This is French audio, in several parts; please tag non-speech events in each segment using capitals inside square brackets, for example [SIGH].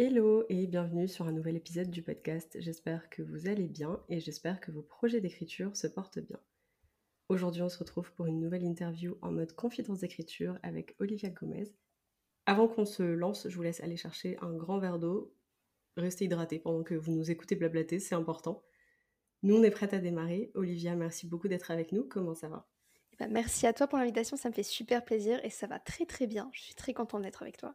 Hello et bienvenue sur un nouvel épisode du podcast. J'espère que vous allez bien et j'espère que vos projets d'écriture se portent bien. Aujourd'hui, on se retrouve pour une nouvelle interview en mode confidence d'écriture avec Olivia Gomez. Avant qu'on se lance, je vous laisse aller chercher un grand verre d'eau. Restez hydraté pendant que vous nous écoutez blablater, c'est important. Nous, on est prête à démarrer. Olivia, merci beaucoup d'être avec nous. Comment ça va? Eh ben, Merci à toi pour l'invitation, ça me fait super plaisir et ça va très très bien. Je suis très contente d'être avec toi.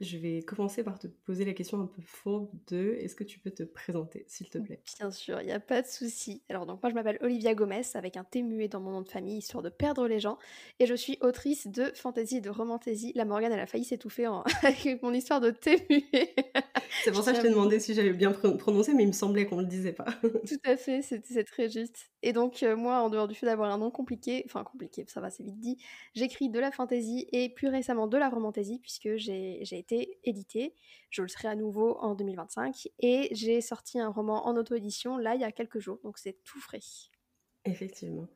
Je vais commencer par te poser la question un peu fourbe de est-ce que tu peux te présenter, s'il te plaît? Bien sûr, il n'y a pas de souci. Alors, donc, moi, je m'appelle Olivia Gomez, avec un T muet dans mon nom de famille, histoire de perdre les gens. Et je suis autrice de fantasy et de romantasy. La Morgane, elle a failli s'étouffer en... [LAUGHS] avec mon histoire de T muet. C'est pour ça que je t'ai demandé si j'avais bien prononcé, mais il me semblait qu'on ne le disait pas. Tout à fait, c'est très juste. Et donc, euh, moi, en dehors du fait d'avoir un nom compliqué, enfin compliqué, ça va, c'est vite dit, j'écris de la fantasy et plus récemment de la romantasy, puisque j'ai été éditée. Je le serai à nouveau en 2025. Et j'ai sorti un roman en auto-édition, là, il y a quelques jours, donc c'est tout frais. Effectivement.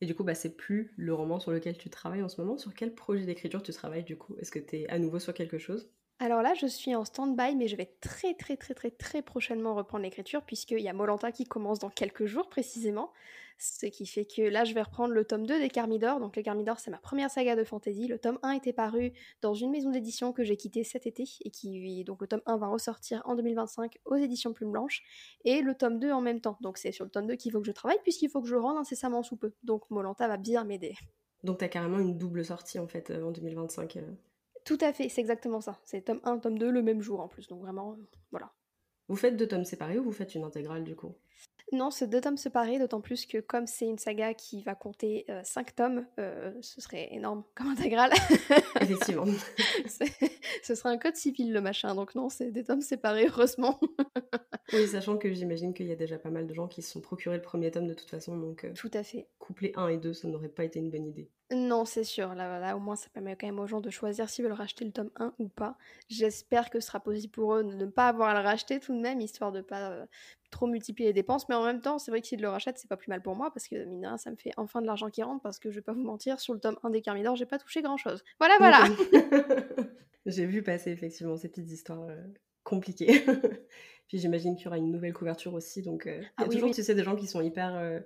Et du coup, bah, c'est plus le roman sur lequel tu travailles en ce moment. Sur quel projet d'écriture tu travailles du coup? Est-ce que tu es à nouveau sur quelque chose? Alors là, je suis en stand-by, mais je vais très très très très très prochainement reprendre l'écriture, puisqu'il y a Molanta qui commence dans quelques jours précisément. Ce qui fait que là, je vais reprendre le tome 2 des Carmidor. Donc les Carmidor, c'est ma première saga de fantasy. Le tome 1 était paru dans une maison d'édition que j'ai quittée cet été, et qui donc le tome 1 va ressortir en 2025 aux éditions Plume Blanche, et le tome 2 en même temps. Donc c'est sur le tome 2 qu'il faut que je travaille, puisqu'il faut que je rende incessamment sous peu. Donc Molanta va bien m'aider. Donc t'as carrément une double sortie en fait euh, en 2025. Tout à fait, c'est exactement ça. C'est tome 1, tome 2 le même jour en plus. Donc vraiment, euh, voilà. Vous faites deux tomes séparés ou vous faites une intégrale du coup? Non, c'est deux tomes séparés, d'autant plus que comme c'est une saga qui va compter euh, cinq tomes, euh, ce serait énorme [LAUGHS] comme intégrale. Effectivement. [LAUGHS] ce serait un code civil le machin, donc non, c'est des tomes séparés, heureusement. [LAUGHS] oui, sachant que j'imagine qu'il y a déjà pas mal de gens qui se sont procurés le premier tome de toute façon, donc... Tout à fait. Coupler 1 et 2, ça n'aurait pas été une bonne idée. Non, c'est sûr. Là, là, au moins, ça permet quand même aux gens de choisir s'ils veulent racheter le tome 1 ou pas. J'espère que ce sera possible pour eux de ne pas avoir à le racheter tout de même, histoire de pas euh, trop multiplier les dépenses. Mais en même temps, c'est vrai que s'ils le rachètent, c'est pas plus mal pour moi, parce que mine ça me fait enfin de l'argent qui rentre, parce que je vais pas vous mentir, sur le tome 1 des Carmidor, j'ai pas touché grand chose. Voilà, voilà [LAUGHS] [LAUGHS] J'ai vu passer effectivement ces petites histoires euh, compliquées. [LAUGHS] Puis j'imagine qu'il y aura une nouvelle couverture aussi, donc euh, y a ah toujours, tu sais, des gens qui sont hyper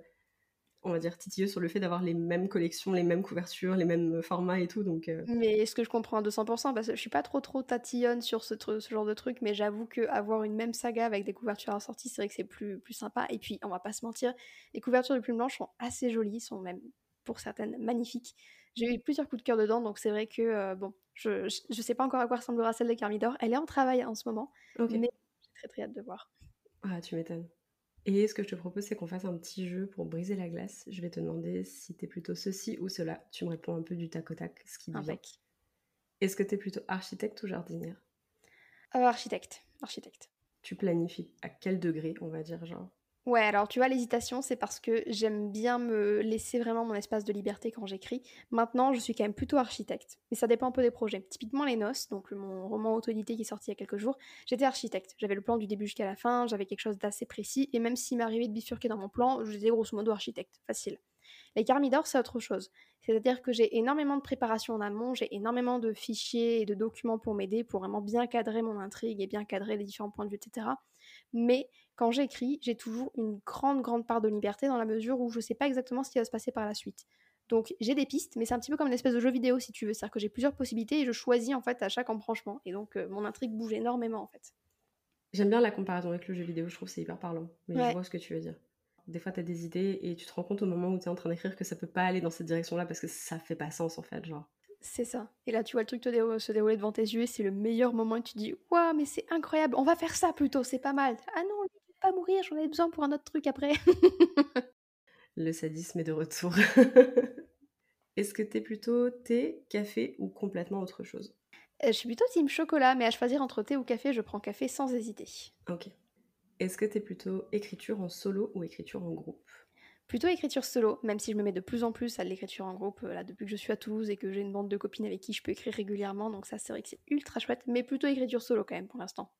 on va dire, titilleux sur le fait d'avoir les mêmes collections, les mêmes couvertures, les mêmes euh, formats et tout. Donc, euh. Mais est-ce que je comprends à 200% Parce que je suis pas trop trop tatillonne sur ce, ce genre de truc, mais j'avoue qu'avoir une même saga avec des couvertures assorties, c'est vrai que c'est plus, plus sympa. Et puis, on va pas se mentir, les couvertures de Plume Blanche sont assez jolies, sont même pour certaines magnifiques. J'ai eu plusieurs coups de cœur dedans, donc c'est vrai que, euh, bon, je, je, sais pas encore à quoi ressemblera celle des Carmidor. Elle est en travail en ce moment, mais j'ai très très hâte de voir. Ah, tu m'étonnes. Et ce que je te propose, c'est qu'on fasse un petit jeu pour briser la glace. Je vais te demander si t'es plutôt ceci ou cela. Tu me réponds un peu du tac au tac, ce qui te vient. Est-ce que t'es plutôt architecte ou jardinière? Euh, Architecte. Architecte. Tu planifies à quel degré, on va dire, genre? Ouais, alors tu vois, l'hésitation, c'est parce que j'aime bien me laisser vraiment mon espace de liberté quand j'écris. Maintenant, je suis quand même plutôt architecte. Mais ça dépend un peu des projets. Typiquement, Les Noces, donc mon roman auto-édité qui est sorti il y a quelques jours, j'étais architecte. J'avais le plan du début jusqu'à la fin, j'avais quelque chose d'assez précis, et même s'il m'arrivait de bifurquer dans mon plan, j'étais grosso modo architecte. Facile. Les Carmidor, c'est autre chose. C'est-à-dire que j'ai énormément de préparation en amont, j'ai énormément de fichiers et de documents pour m'aider, pour vraiment bien cadrer mon intrigue et bien cadrer les différents points de vue, etc. Mais quand j'écris, j'ai toujours une grande, grande part de liberté dans la mesure où je ne sais pas exactement ce qui va se passer par la suite. Donc j'ai des pistes, mais c'est un petit peu comme une espèce de jeu vidéo si tu veux. C'est-à-dire que j'ai plusieurs possibilités et je choisis en fait à chaque embranchement. Et donc euh, mon intrigue bouge énormément en fait. J'aime bien la comparaison avec le jeu vidéo, je trouve c'est hyper parlant. Mais je vois ce que tu veux dire. Des fois, tu as des idées et tu te rends compte au moment où tu es en train d'écrire que ça peut pas aller dans cette direction-là parce que ça fait pas sens en fait, genre. C'est ça. Et là, tu vois le truc se dérouler devant tes yeux et c'est le meilleur moment et tu dis Waouh, mais c'est incroyable, on va faire ça plutôt, c'est pas mal. Ah non, mourir, j'en ai besoin pour un autre truc après. [LAUGHS] le sadisme est de retour. [LAUGHS] Est-ce que t'es plutôt thé, café ou complètement autre chose? Euh, Je suis plutôt team chocolat, mais à choisir entre thé ou café, je prends café sans hésiter. Ok. Est-ce que tu es plutôt écriture en solo ou écriture en groupe? Plutôt écriture solo, même si je me mets de plus en plus à l'écriture en groupe, là, depuis que je suis à Toulouse et que j'ai une bande de copines avec qui je peux écrire régulièrement, donc ça c'est vrai que c'est ultra chouette, mais plutôt écriture solo quand même pour l'instant.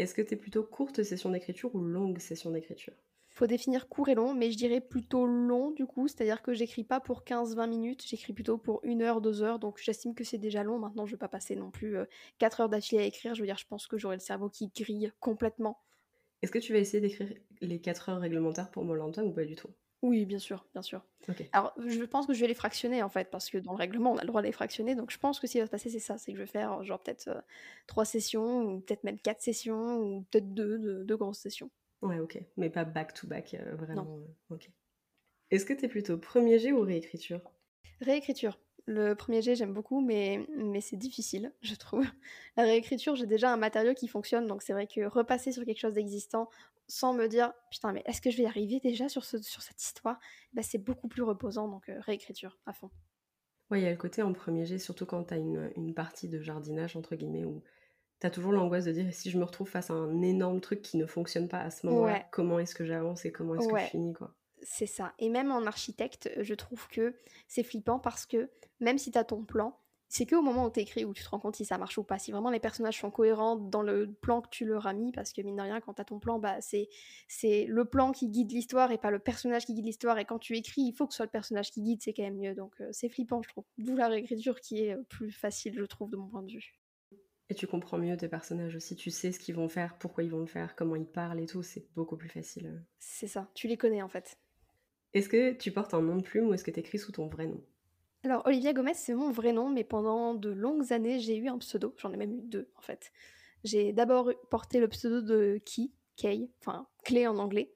Est-ce que tu es plutôt courte session d'écriture ou longue session d'écriture? Faut définir court et long, mais je dirais plutôt long du coup, c'est-à-dire que j'écris pas pour 15-20 minutes, j'écris plutôt pour 1 heure, 2 heures, donc j'estime que c'est déjà long. Maintenant, je vais pas passer non plus 4 heures d'affilée à écrire, je veux dire, je pense que j'aurai le cerveau qui grille complètement. Est-ce que tu vas essayer d'écrire les 4 heures réglementaires pour Molanta ou pas du tout? Oui, bien sûr, bien sûr. Ok. Alors, je pense que je vais les fractionner en fait, parce que dans le règlement, on a le droit de les fractionner. Donc, je pense que ce qui va se passer, c'est ça c'est que je vais faire genre peut-être euh, trois sessions, ou peut-être même quatre sessions, ou peut-être deux, deux, deux grosses sessions. Ouais, ok. Mais pas back-to-back, euh, vraiment. euh, ok. Est-ce que tu es plutôt premier jet ou réécriture? Réécriture. Le premier jet, j'aime beaucoup, mais, mais c'est difficile, [LAUGHS] je trouve. La réécriture, j'ai déjà un matériau qui fonctionne, donc c'est vrai que repasser sur quelque chose d'existant sans me dire putain, mais est-ce que je vais y arriver déjà sur, ce, sur cette histoire? Bah, C'est beaucoup plus reposant, donc euh, réécriture à fond. Ouais, il y a le côté en premier jet, surtout quand tu as une, une partie de jardinage, entre guillemets, où tu as toujours l'angoisse de dire si je me retrouve face à un énorme truc qui ne fonctionne pas à ce moment-là, Ouais. comment est-ce que j'avance et comment est-ce que je finis, quoi? C'est ça. Et même en architecte, je trouve que c'est flippant parce que même si tu as ton plan, c'est que au moment où tu écris où tu te rends compte si ça marche ou pas, si vraiment les personnages sont cohérents dans le plan que tu leur as mis, parce que mine de rien, quand tu as ton plan, bah, c'est, c'est le plan qui guide l'histoire et pas le personnage qui guide l'histoire. Et quand tu écris, il faut que ce soit le personnage qui guide, c'est quand même mieux. Donc euh, c'est flippant, je trouve. D'où la réécriture qui est euh, plus facile, je trouve, de mon point de vue. Et tu comprends mieux tes personnages aussi, tu sais ce qu'ils vont faire, pourquoi ils vont le faire, comment ils parlent et tout, c'est beaucoup plus facile. C'est ça, tu les connais en fait. Est-ce que tu portes un nom de plume ou est-ce que tu écris sous ton vrai nom? Alors, Olivia Gomez, c'est mon vrai nom, mais pendant de longues années, j'ai eu un pseudo. J'en ai même eu deux, en fait. J'ai d'abord porté le pseudo de Key, Kay, enfin, clé en anglais.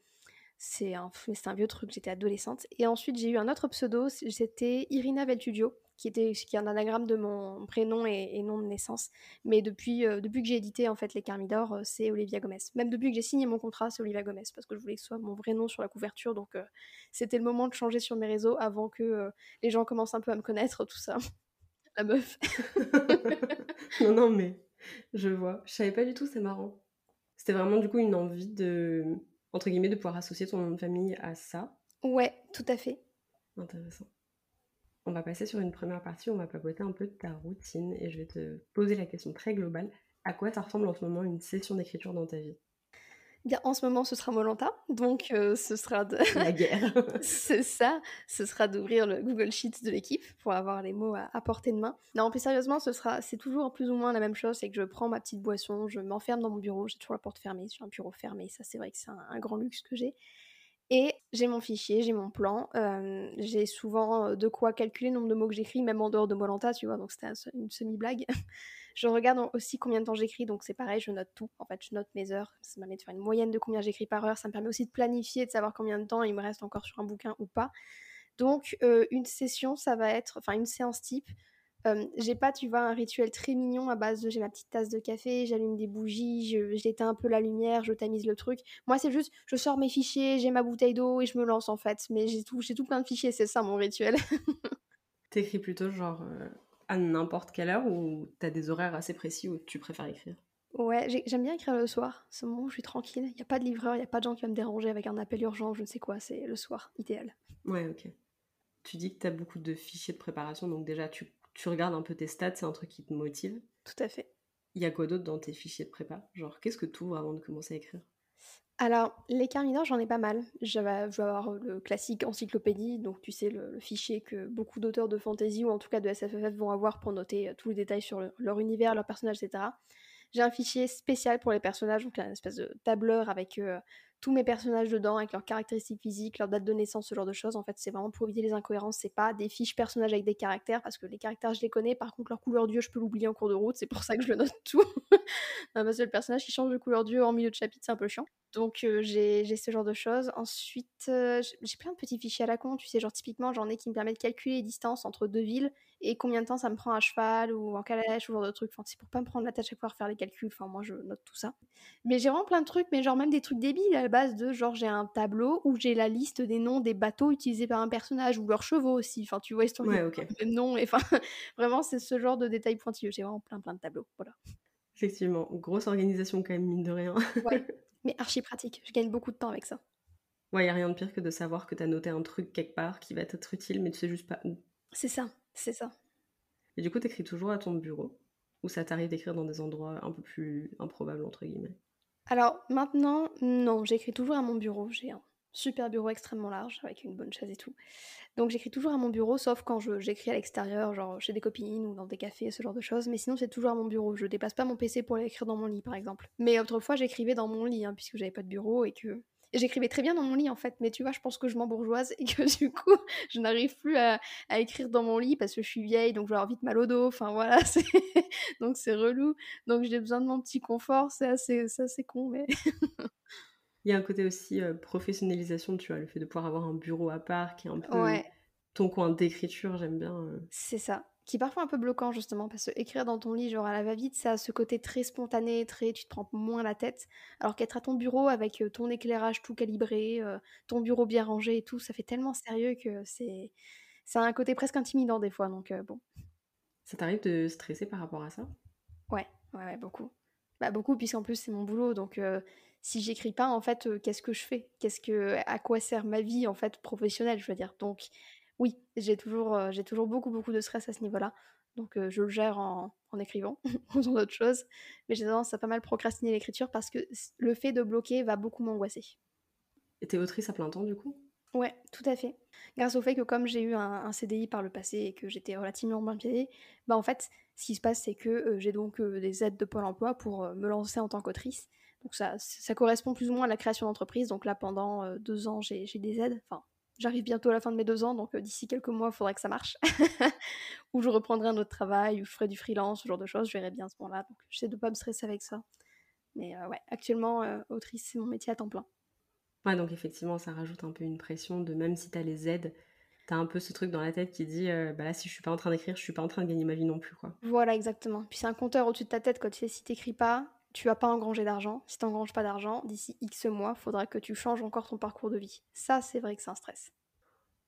C'est un, un vieux truc, j'étais adolescente. Et ensuite, j'ai eu un autre pseudo, c'était Irina Veltudio, qui, était, qui est un anagramme de mon prénom et, et nom de naissance. Mais depuis, euh, depuis que j'ai édité, en fait, Les Carmidor, euh, c'est Olivia Gomez. Même depuis que j'ai signé mon contrat, c'est Olivia Gomez, parce que je voulais que ce soit mon vrai nom sur la couverture. Donc, euh, c'était le moment de changer sur mes réseaux avant que euh, les gens commencent un peu à me connaître, tout ça. La meuf. [LAUGHS] Non, non, mais je vois. Je savais pas du tout, c'est marrant. C'était vraiment du coup une envie de, entre guillemets, de pouvoir associer ton nom de famille à ça. Ouais, tout à fait. Intéressant. On va passer sur une première partie, on va papoter un peu de ta routine et je vais te poser la question très globale. À quoi ça ressemble en ce moment une session d'écriture dans ta vie? Bien, en ce moment, ce sera Molanta, donc euh, ce sera de... [LAUGHS] La guerre. [LAUGHS] c'est ça, ce sera d'ouvrir le Google Sheets de l'équipe pour avoir les mots à, à portée de main. Non, plus sérieusement, ce sera, c'est toujours plus ou moins la même chose, c'est que je prends ma petite boisson, je m'enferme dans mon bureau, j'ai toujours la porte fermée, j'ai un bureau fermé, ça c'est vrai que c'est un, un grand luxe que j'ai. Et j'ai mon fichier, j'ai mon plan, euh, j'ai souvent euh, de quoi calculer le nombre de mots que j'écris, même en dehors de Molanta, tu vois, donc c'était une semi-blague. [LAUGHS] je regarde aussi combien de temps j'écris, donc c'est pareil, je note tout. En fait, je note mes heures, ça me permet de faire une moyenne de combien j'écris par heure, ça me permet aussi de planifier, de savoir combien de temps il me reste encore sur un bouquin ou pas. Donc, euh, une session, ça va être, enfin, une séance type. Euh, j'ai pas, tu vois, un rituel très mignon à base de j'ai ma petite tasse de café, j'allume des bougies, je- j'éteins un peu la lumière, je tamise le truc. Moi, c'est juste, je sors mes fichiers, j'ai ma bouteille d'eau et je me lance en fait. Mais j'ai tout, j'ai tout plein de fichiers, c'est ça mon rituel. [LAUGHS] T'écris plutôt genre euh, à n'importe quelle heure ou t'as des horaires assez précis où tu préfères écrire? Ouais, j'ai- j'aime bien écrire le soir. C'est le moment où je suis tranquille. Il y a pas de livreur, il y a pas de gens qui vont me déranger avec un appel urgent, je ne sais quoi. C'est le soir, idéal. Ouais, ok. Tu dis que t'as beaucoup de fichiers de préparation, donc déjà tu, tu regardes un peu tes stats, c'est un truc qui te motive. Tout à fait. Il y a quoi d'autre dans tes fichiers de prépa? Genre, qu'est-ce que tu ouvres avant de commencer à écrire? Alors, les carmineurs, j'en ai pas mal. Je vais, je vais avoir le classique encyclopédie, donc tu sais, le, le fichier que beaucoup d'auteurs de fantasy ou en tout cas de SFFF vont avoir pour noter euh, tous les détails sur le- leur univers, leurs personnages, etc. J'ai un fichier spécial pour les personnages, donc une espèce de tableur avec euh, tous mes personnages dedans, avec leurs caractéristiques physiques, leur date de naissance, ce genre de choses. En fait, c'est vraiment pour éviter les incohérences. C'est pas des fiches personnages avec des caractères, parce que les caractères, je les connais. Par contre, leur couleur d'yeux, je peux l'oublier en cours de route. C'est pour ça que je note tout. [LAUGHS] Non, parce que le personnage qui change de couleur d'yeux en milieu de chapitre, c'est un peu chiant. Donc euh, j'ai ce genre de choses. Ensuite, euh, j'ai- plein de petits fichiers à la con, tu sais, genre typiquement j'en ai qui me permettent de calculer les distances entre deux villes et combien de temps ça me prend à cheval ou en calèche ou genre de trucs. Enfin, c'est pour pas me prendre la tête à chaque fois à faire les calculs. Enfin, moi je note tout ça. Mais j'ai vraiment plein de trucs, mais genre même des trucs débiles base de genre j'ai un tableau où j'ai la liste des noms des bateaux utilisés par un personnage ou leurs chevaux aussi. Enfin, tu vois, histoire Ouais, qu'ils ok. aient le même nom. Et enfin, [LAUGHS] vraiment, c'est ce genre de détails pointilleux. J'ai vraiment plein plein de tableaux. Voilà. Effectivement, grosse organisation quand même, mine de rien. [LAUGHS] Ouais. Mais archi pratique, je gagne beaucoup de temps avec ça. Ouais, y a rien de pire que de savoir que t'as noté un truc quelque part qui va t'être utile, mais tu sais juste pas où. C'est ça, c'est ça. Et du coup, t'écris toujours à ton bureau Ou ça t'arrive d'écrire dans des endroits un peu plus improbables, entre guillemets? Alors maintenant, non, j'écris toujours à mon bureau. J'ai un super bureau extrêmement large avec une bonne chaise et tout. Donc j'écris toujours à mon bureau, sauf quand j'écris à l'extérieur, genre chez des copines ou dans des cafés, ce genre de choses. Mais sinon, c'est toujours à mon bureau. Je dépasse pas mon PC pour l'écrire dans mon lit, par exemple. Mais autrefois, j'écrivais dans mon lit, hein, puisque j'avais pas de bureau et que j'écrivais très bien dans mon lit en fait, mais tu vois, je pense que je m'embourgeoise et que du coup, [LAUGHS] je n'arrive plus à, écrire dans mon lit parce que je suis vieille, donc je vais avoir vite mal au dos. Enfin voilà, [LAUGHS] donc c'est relou. Donc j'ai besoin de mon petit confort, c'est assez, assez con, mais. Il y a un côté aussi euh, professionnalisation, tu vois, le fait de pouvoir avoir un bureau à part qui est un peu ton coin d'écriture, j'aime bien. Euh. C'est ça. Qui est parfois un peu bloquant justement, parce que écrire dans ton lit, genre à la va-vite, ça a ce côté très spontané, très tu te prends moins la tête. Alors qu'être à ton bureau avec euh, ton éclairage tout calibré, ton bureau bien rangé et tout, ça fait tellement sérieux que c'est. Ça a un côté presque intimidant des fois, donc bon. Ça t'arrive de stresser par rapport à ça? Ouais, ouais, ouais, beaucoup. Bah beaucoup, puisqu'en plus c'est mon boulot, donc si j'écris pas, en fait, qu'est-ce que je fais? Qu'est-ce que, à quoi sert ma vie en fait professionnelle, je veux dire? Donc, oui, j'ai toujours, j'ai toujours beaucoup, beaucoup de stress à ce niveau-là. Donc, je le gère en, en écrivant [LAUGHS] ou dans d'autres choses. Mais j'ai tendance à pas mal procrastiner l'écriture parce que le fait de bloquer va beaucoup m'angoisser. Et t'es autrice à plein temps, du coup? Ouais, tout à fait. Grâce au fait que comme j'ai eu un, CDI par le passé et que j'étais relativement bien payée, bah en fait, ce qui se passe, c'est que j'ai donc des aides de Pôle Emploi pour me lancer en tant qu'autrice. Donc ça, ça correspond plus ou moins à la création d'entreprise. Donc là, pendant deux ans, j'ai des aides. Enfin, j'arrive bientôt à la fin de mes deux ans, donc euh, d'ici quelques mois, il faudrait que ça marche. [LAUGHS] ou je reprendrai un autre travail, ou je ferai du freelance, ce genre de choses. Je verrai bien à ce moment-là. Donc j'essaie de pas me stresser avec ça. Mais euh, ouais, actuellement, autrice, c'est mon métier à temps plein. Ouais, donc effectivement, ça rajoute un peu une pression de même si tu as les aides, t'as un peu ce truc dans la tête qui dit bah là si je suis pas en train d'écrire je suis pas en train de gagner ma vie non plus quoi voilà exactement puis c'est un compteur au-dessus de ta tête quand tu sais si t'écris pas tu vas pas engranger d'argent. Si tu n'engranges pas d'argent, d'ici X mois, faudra que tu changes encore ton parcours de vie. Ça, c'est vrai que c'est un stress.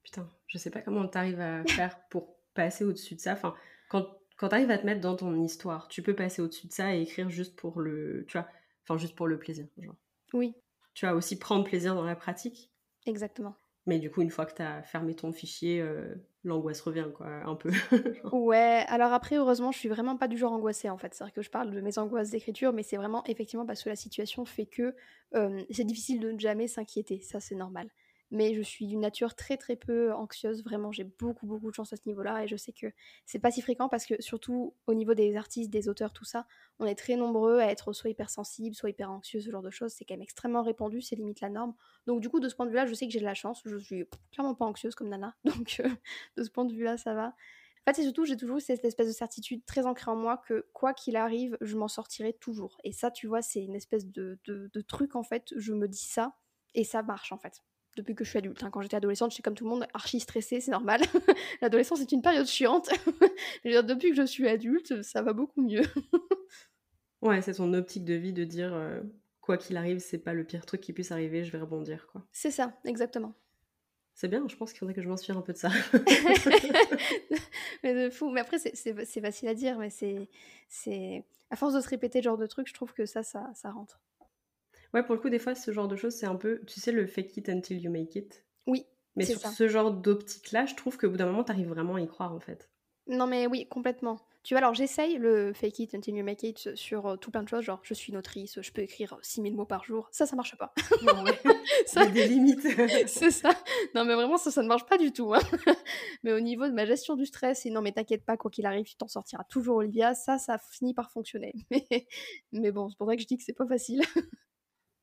Putain, je sais pas comment tu arrives à [LAUGHS] faire pour passer au-dessus de ça. Enfin, quand, quand tu arrives à te mettre dans ton histoire, tu peux passer au-dessus de ça et écrire juste pour le, tu vois, enfin juste pour le plaisir, genre. Oui. Tu vas aussi prendre plaisir dans la pratique. Exactement. Mais du coup, une fois que tu as fermé ton fichier, euh, l'angoisse revient, quoi, un peu. [LAUGHS] ouais, alors après, heureusement, je suis vraiment pas du genre angoissée, en fait. C'est-à-dire que je parle de mes angoisses d'écriture, mais c'est vraiment effectivement parce que la situation fait que euh, c'est difficile de ne jamais s'inquiéter. Ça, c'est normal mais je suis d'une nature très très peu anxieuse, vraiment j'ai beaucoup beaucoup de chance à ce niveau-là et je sais que c'est pas si fréquent parce que surtout au niveau des artistes, des auteurs, tout ça, on est très nombreux à être soit hypersensibles, soit hyper anxieux, ce genre de choses, c'est quand même extrêmement répandu, c'est limite la norme. Donc du coup de ce point de vue-là, je sais que j'ai de la chance, je suis clairement pas anxieuse comme Nana, [LAUGHS] donc euh, de ce point de vue-là, ça va. En fait, c'est surtout, j'ai toujours cette espèce de certitude très ancrée en moi que quoi qu'il arrive, je m'en sortirai toujours. Et ça, tu vois, c'est une espèce de, truc, en fait, je me dis ça, et ça marche, en fait depuis que je suis adulte. Hein. Quand j'étais adolescente, je suis comme tout le monde, archi stressée, c'est normal. [LAUGHS] L'adolescence est une période chiante. [LAUGHS] Depuis que je suis adulte, ça va beaucoup mieux. [LAUGHS] ouais, c'est ton optique de vie de dire euh, quoi qu'il arrive, c'est pas le pire truc qui puisse arriver, je vais rebondir quoi. C'est ça, exactement. C'est bien, je pense qu'il faudrait que je m'inspire un peu de ça. mais de fou. Mais après, c'est facile à dire, mais c'est. À force de se répéter ce genre de truc, je trouve que ça, ça, ça rentre. Ouais, pour le coup, des fois, ce genre de choses, c'est un peu, tu sais, le fake it until you make it. Oui. Mais sur ce genre d'optique-là, je trouve qu'au bout d'un moment, t'arrives vraiment à y croire, en fait. Non, mais oui, complètement. Tu vois, alors j'essaye le fake it until you make it sur euh, tout plein de choses, genre je suis une autrice, je peux écrire 6000 mots par jour. Ça, ça marche pas. [LAUGHS] Non, ouais. [LAUGHS] ça, a des limites. [LAUGHS] c'est ça. Non, mais vraiment, ça, ça ne marche pas du tout. Hein. mais au niveau de ma gestion du stress, et non, mais t'inquiète pas, quoi qu'il arrive, tu t'en sortiras toujours, Olivia, ça, ça finit par fonctionner. Mais, mais bon, c'est pour ça que je dis que c'est pas facile.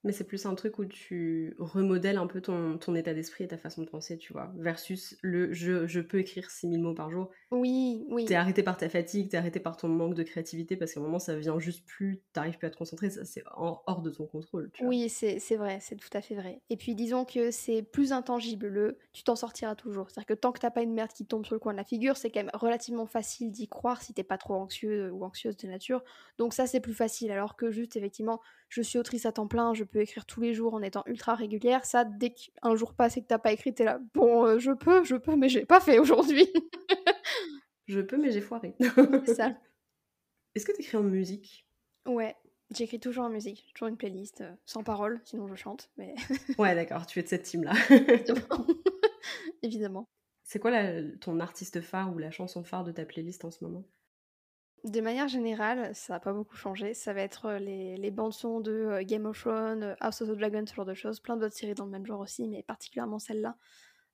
Mais c'est plus un truc où tu remodèles un peu ton, ton état d'esprit et ta façon de penser, tu vois. Versus le je, je peux écrire 6000 mots par jour. Oui, oui. T'es arrêté par ta fatigue, t'es arrêté par ton manque de créativité parce qu'à un moment ça vient juste plus, t'arrives plus à te concentrer, ça c'est hors de ton contrôle. Tu oui, c'est vrai, c'est tout à fait vrai. Et puis disons que c'est plus intangible, le tu t'en sortiras toujours. C'est-à-dire que tant que t'as pas une merde qui tombe sur le coin de la figure, c'est quand même relativement facile d'y croire si t'es pas trop anxieux ou anxieuse de nature. Donc ça c'est plus facile, alors que juste effectivement, je suis autrice à temps plein, je peux écrire tous les jours en étant ultra régulière. Ça, dès qu'un jour passe et que t'as pas écrit, t'es là, bon, euh, je peux, je peux, mais j'ai pas fait aujourd'hui. [LAUGHS] je peux, mais j'ai foiré. C'est ça. [LAUGHS] Est-ce que t'écris en musique? Ouais, J'écris toujours en musique, toujours une playlist, euh, sans parole, sinon je chante. Mais... [LAUGHS] ouais, d'accord, tu es de cette team-là. Évidemment. C'est quoi ton artiste phare ou la chanson phare de ta playlist en ce moment? De manière générale, ça n'a pas beaucoup changé. Ça va être euh, les, les bandes-sons de euh, Game of Thrones, House of the Dragon, ce genre de choses. Plein d'autres séries dans le même genre aussi, mais particulièrement celle-là.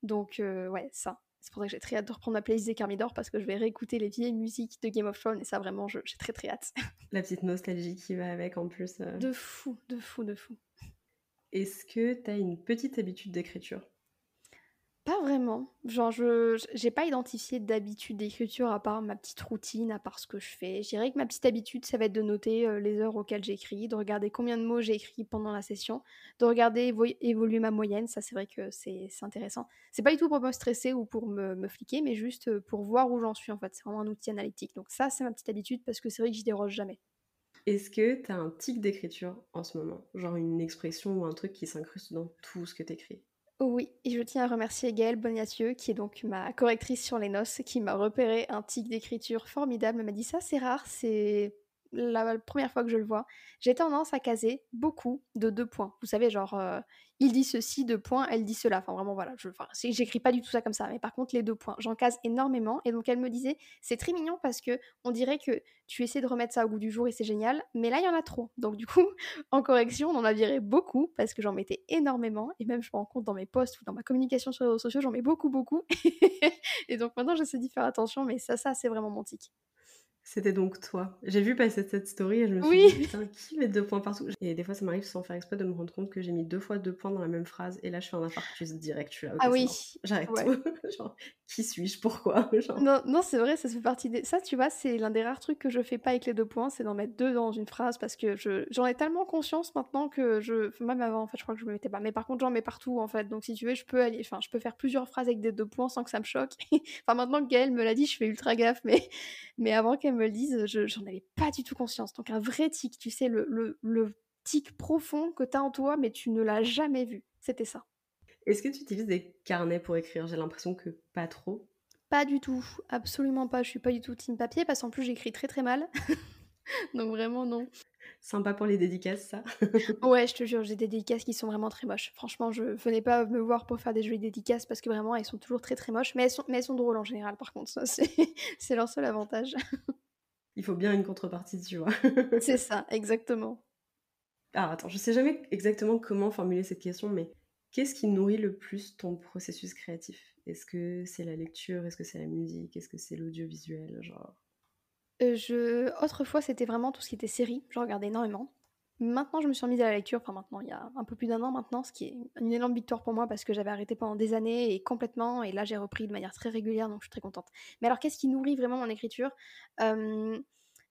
Donc, ouais, ça. C'est pour ça que j'ai très hâte de reprendre ma playlist des Carmidor parce que je vais réécouter les vieilles musiques de Game of Thrones et ça vraiment, j'ai très très hâte. [LAUGHS] La petite nostalgie qui va avec en plus. Euh. De fou, de fou, de fou. Est-ce que tu as une petite habitude d'écriture? Pas vraiment. Genre, je j'ai pas identifié d'habitude d'écriture à part ma petite routine, à part ce que je fais. Je dirais que ma petite habitude, ça va être de noter euh, les heures auxquelles j'écris, de regarder combien de mots j'ai écrit pendant la session, de regarder évoluer ma moyenne. Ça, c'est vrai que c'est intéressant. C'est pas du tout pour me stresser ou pour me, me fliquer, mais juste euh, pour voir où j'en suis en fait. C'est vraiment un outil analytique. Donc, ça, c'est ma petite habitude parce que c'est vrai que j'y déroge jamais. Est-ce que tu as un tic d'écriture en ce moment? Genre une expression ou un truc qui s'incruste dans tout ce que tu écris oui, et je tiens à remercier Gaëlle Boniatieux, qui est donc ma correctrice sur les noces, qui m'a repéré un tic d'écriture formidable. Elle m'a dit ça, c'est rare, c'est la première fois que je le vois. J'ai tendance à caser beaucoup de deux points. Vous savez, genre, euh, il dit ceci, deux points, elle dit cela. Enfin, vraiment, voilà. Je, j'écris pas du tout ça comme ça. Mais par contre, les deux points, j'en case énormément. Et donc, elle me disait, c'est très mignon parce que on dirait que tu essaies de remettre ça au goût du jour et c'est génial. Mais là, il y en a trop. Donc, du coup, [LAUGHS] en correction, on en a viré beaucoup parce que j'en mettais énormément. Et même, je me rends compte dans mes posts ou dans ma communication sur les réseaux sociaux, j'en mets beaucoup, beaucoup. [LAUGHS] et donc, maintenant, j'essaie d'y faire attention. Mais ça, ça, c'est vraiment mon tic. C'était donc toi. J'ai vu passer cette story et je me suis dit, putain, qui met deux points partout? Et des fois, ça m'arrive sans faire exprès de me rendre compte que j'ai mis deux fois deux points dans la même phrase. Et là, je fais un infarctus direct. Je suis là, ah oui. J'arrête tout. [LAUGHS] Genre, qui suis-je? Pourquoi? [LAUGHS] Non, non c'est vrai, ça fait partie des. Ça, tu vois, c'est l'un des rares trucs que je fais pas avec les deux points, c'est d'en mettre deux dans une phrase parce que je... j'en ai tellement conscience maintenant que je. Même avant, en fait, je crois que je me mettais pas. Mais par contre, j'en mets partout, en fait. Donc, si tu veux, je peux aller. Enfin, je peux faire plusieurs phrases avec des deux points sans que ça me choque. [LAUGHS] enfin, maintenant que Gaëlle me l'a dit, je fais ultra gaffe. Mais, mais avant qu'elle me le dise, je j'en avais pas du tout conscience. Donc un vrai tic, tu sais, le, le, tic profond que tu as en toi, mais tu ne l'as jamais vu. C'était ça. Est-ce que tu utilises des carnets pour écrire? J'ai l'impression que pas trop. Pas du tout, absolument pas. Je suis pas du tout team papier parce qu'en plus j'écris très très mal. [LAUGHS] Donc vraiment non. Sympa pour les dédicaces, ça. [LAUGHS] ouais, je te jure, j'ai des dédicaces qui sont vraiment très moches. Franchement, je venais pas me voir pour faire des jolies dédicaces parce que vraiment, elles sont toujours très très moches. Mais elles sont, mais elles sont drôles en général, par contre. [LAUGHS] C'est leur seul avantage il faut bien une contrepartie, tu vois. [LAUGHS] c'est ça, exactement. Ah, attends, je sais jamais exactement comment formuler cette question, mais qu'est-ce qui nourrit le plus ton processus créatif? Est-ce que c'est la lecture? Est-ce que c'est la musique? Est-ce que c'est l'audiovisuel? Genre. Euh, je... Autrefois, c'était vraiment tout ce qui était série. Je regardais énormément. Maintenant, je me suis remise à la lecture, enfin maintenant, il y a un peu plus d'un an maintenant, ce qui est une énorme victoire pour moi parce que j'avais arrêté pendant des années et complètement, et là j'ai repris de manière très régulière, donc je suis très contente. Mais alors, qu'est-ce qui nourrit vraiment mon écriture?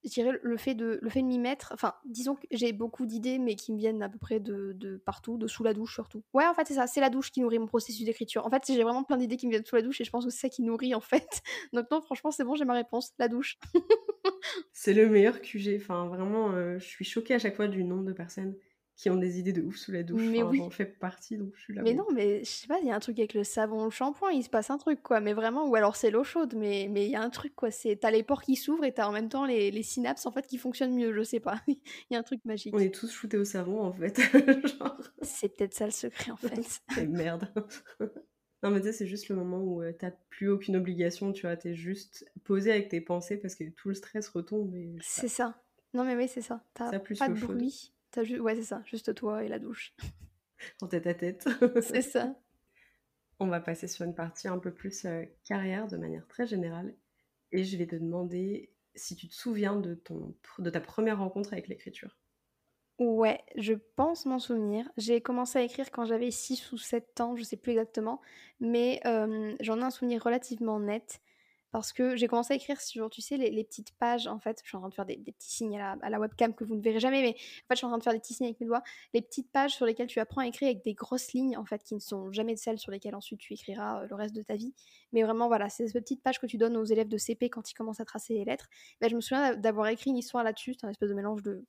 Je dirais le fait de, le fait de m'y mettre. Enfin, disons que j'ai beaucoup d'idées, mais qui me viennent à peu près de, de, partout, de sous la douche surtout. Ouais, en fait, c'est ça, c'est la douche qui nourrit mon processus d'écriture. En fait, j'ai vraiment plein d'idées qui me viennent sous la douche et je pense que c'est ça qui nourrit en fait. [LAUGHS] Donc, non, franchement, c'est bon, j'ai ma réponse, la douche. [LAUGHS] c'est le meilleur QG. Enfin, vraiment, euh, je suis choquée à chaque fois du nombre de personnes qui ont des idées de ouf sous la douche. Mais oui. J'en fais partie, donc je suis là. Mais non, mais je sais pas, il y a un truc avec le savon, le shampoing, il se passe un truc, quoi. Mais vraiment, ou alors c'est l'eau chaude, mais il y a un truc, quoi. C'est T'as les pores qui s'ouvrent et t'as en même temps les, les, synapses, en fait, qui fonctionnent mieux, je sais pas. [LAUGHS] Il y a un truc magique. On est tous shootés au savon, en fait. [LAUGHS] C'est peut-être ça le secret, en fait. [LAUGHS] merde. Non, mais tu sais, c'est juste le moment où euh, t'as plus aucune obligation, tu vois, t'es juste posé avec tes pensées parce que tout le stress retombe. C'est ça. Non, mais oui, c'est ça. T'as pas de bruit. Ouais, c'est ça, juste toi et la douche. [LAUGHS] En tête à tête. [LAUGHS] c'est ça. On va passer sur une partie un peu plus euh, carrière de manière très générale. Et je vais te demander si tu te souviens de, ton, de ta première rencontre avec l'écriture. Ouais, je pense m'en souvenir. J'ai commencé à écrire quand j'avais 6 ou 7 ans, je sais plus exactement, mais euh, j'en ai un souvenir relativement net parce que j'ai commencé à écrire sur, tu sais, les, petites pages, en fait, je suis en train de faire des, petits signes à la, webcam que vous ne verrez jamais, mais en fait, je suis en train de faire des petits signes avec mes doigts, les petites pages sur lesquelles tu apprends à écrire avec des grosses lignes, en fait, qui ne sont jamais celles sur lesquelles ensuite tu écriras euh, le reste de ta vie. Mais vraiment, voilà, c'est ces petites pages que tu donnes aux élèves de CP quand ils commencent à tracer les lettres. Ben, je me souviens d'avoir écrit une histoire là-dessus, c'est un espèce de mélange de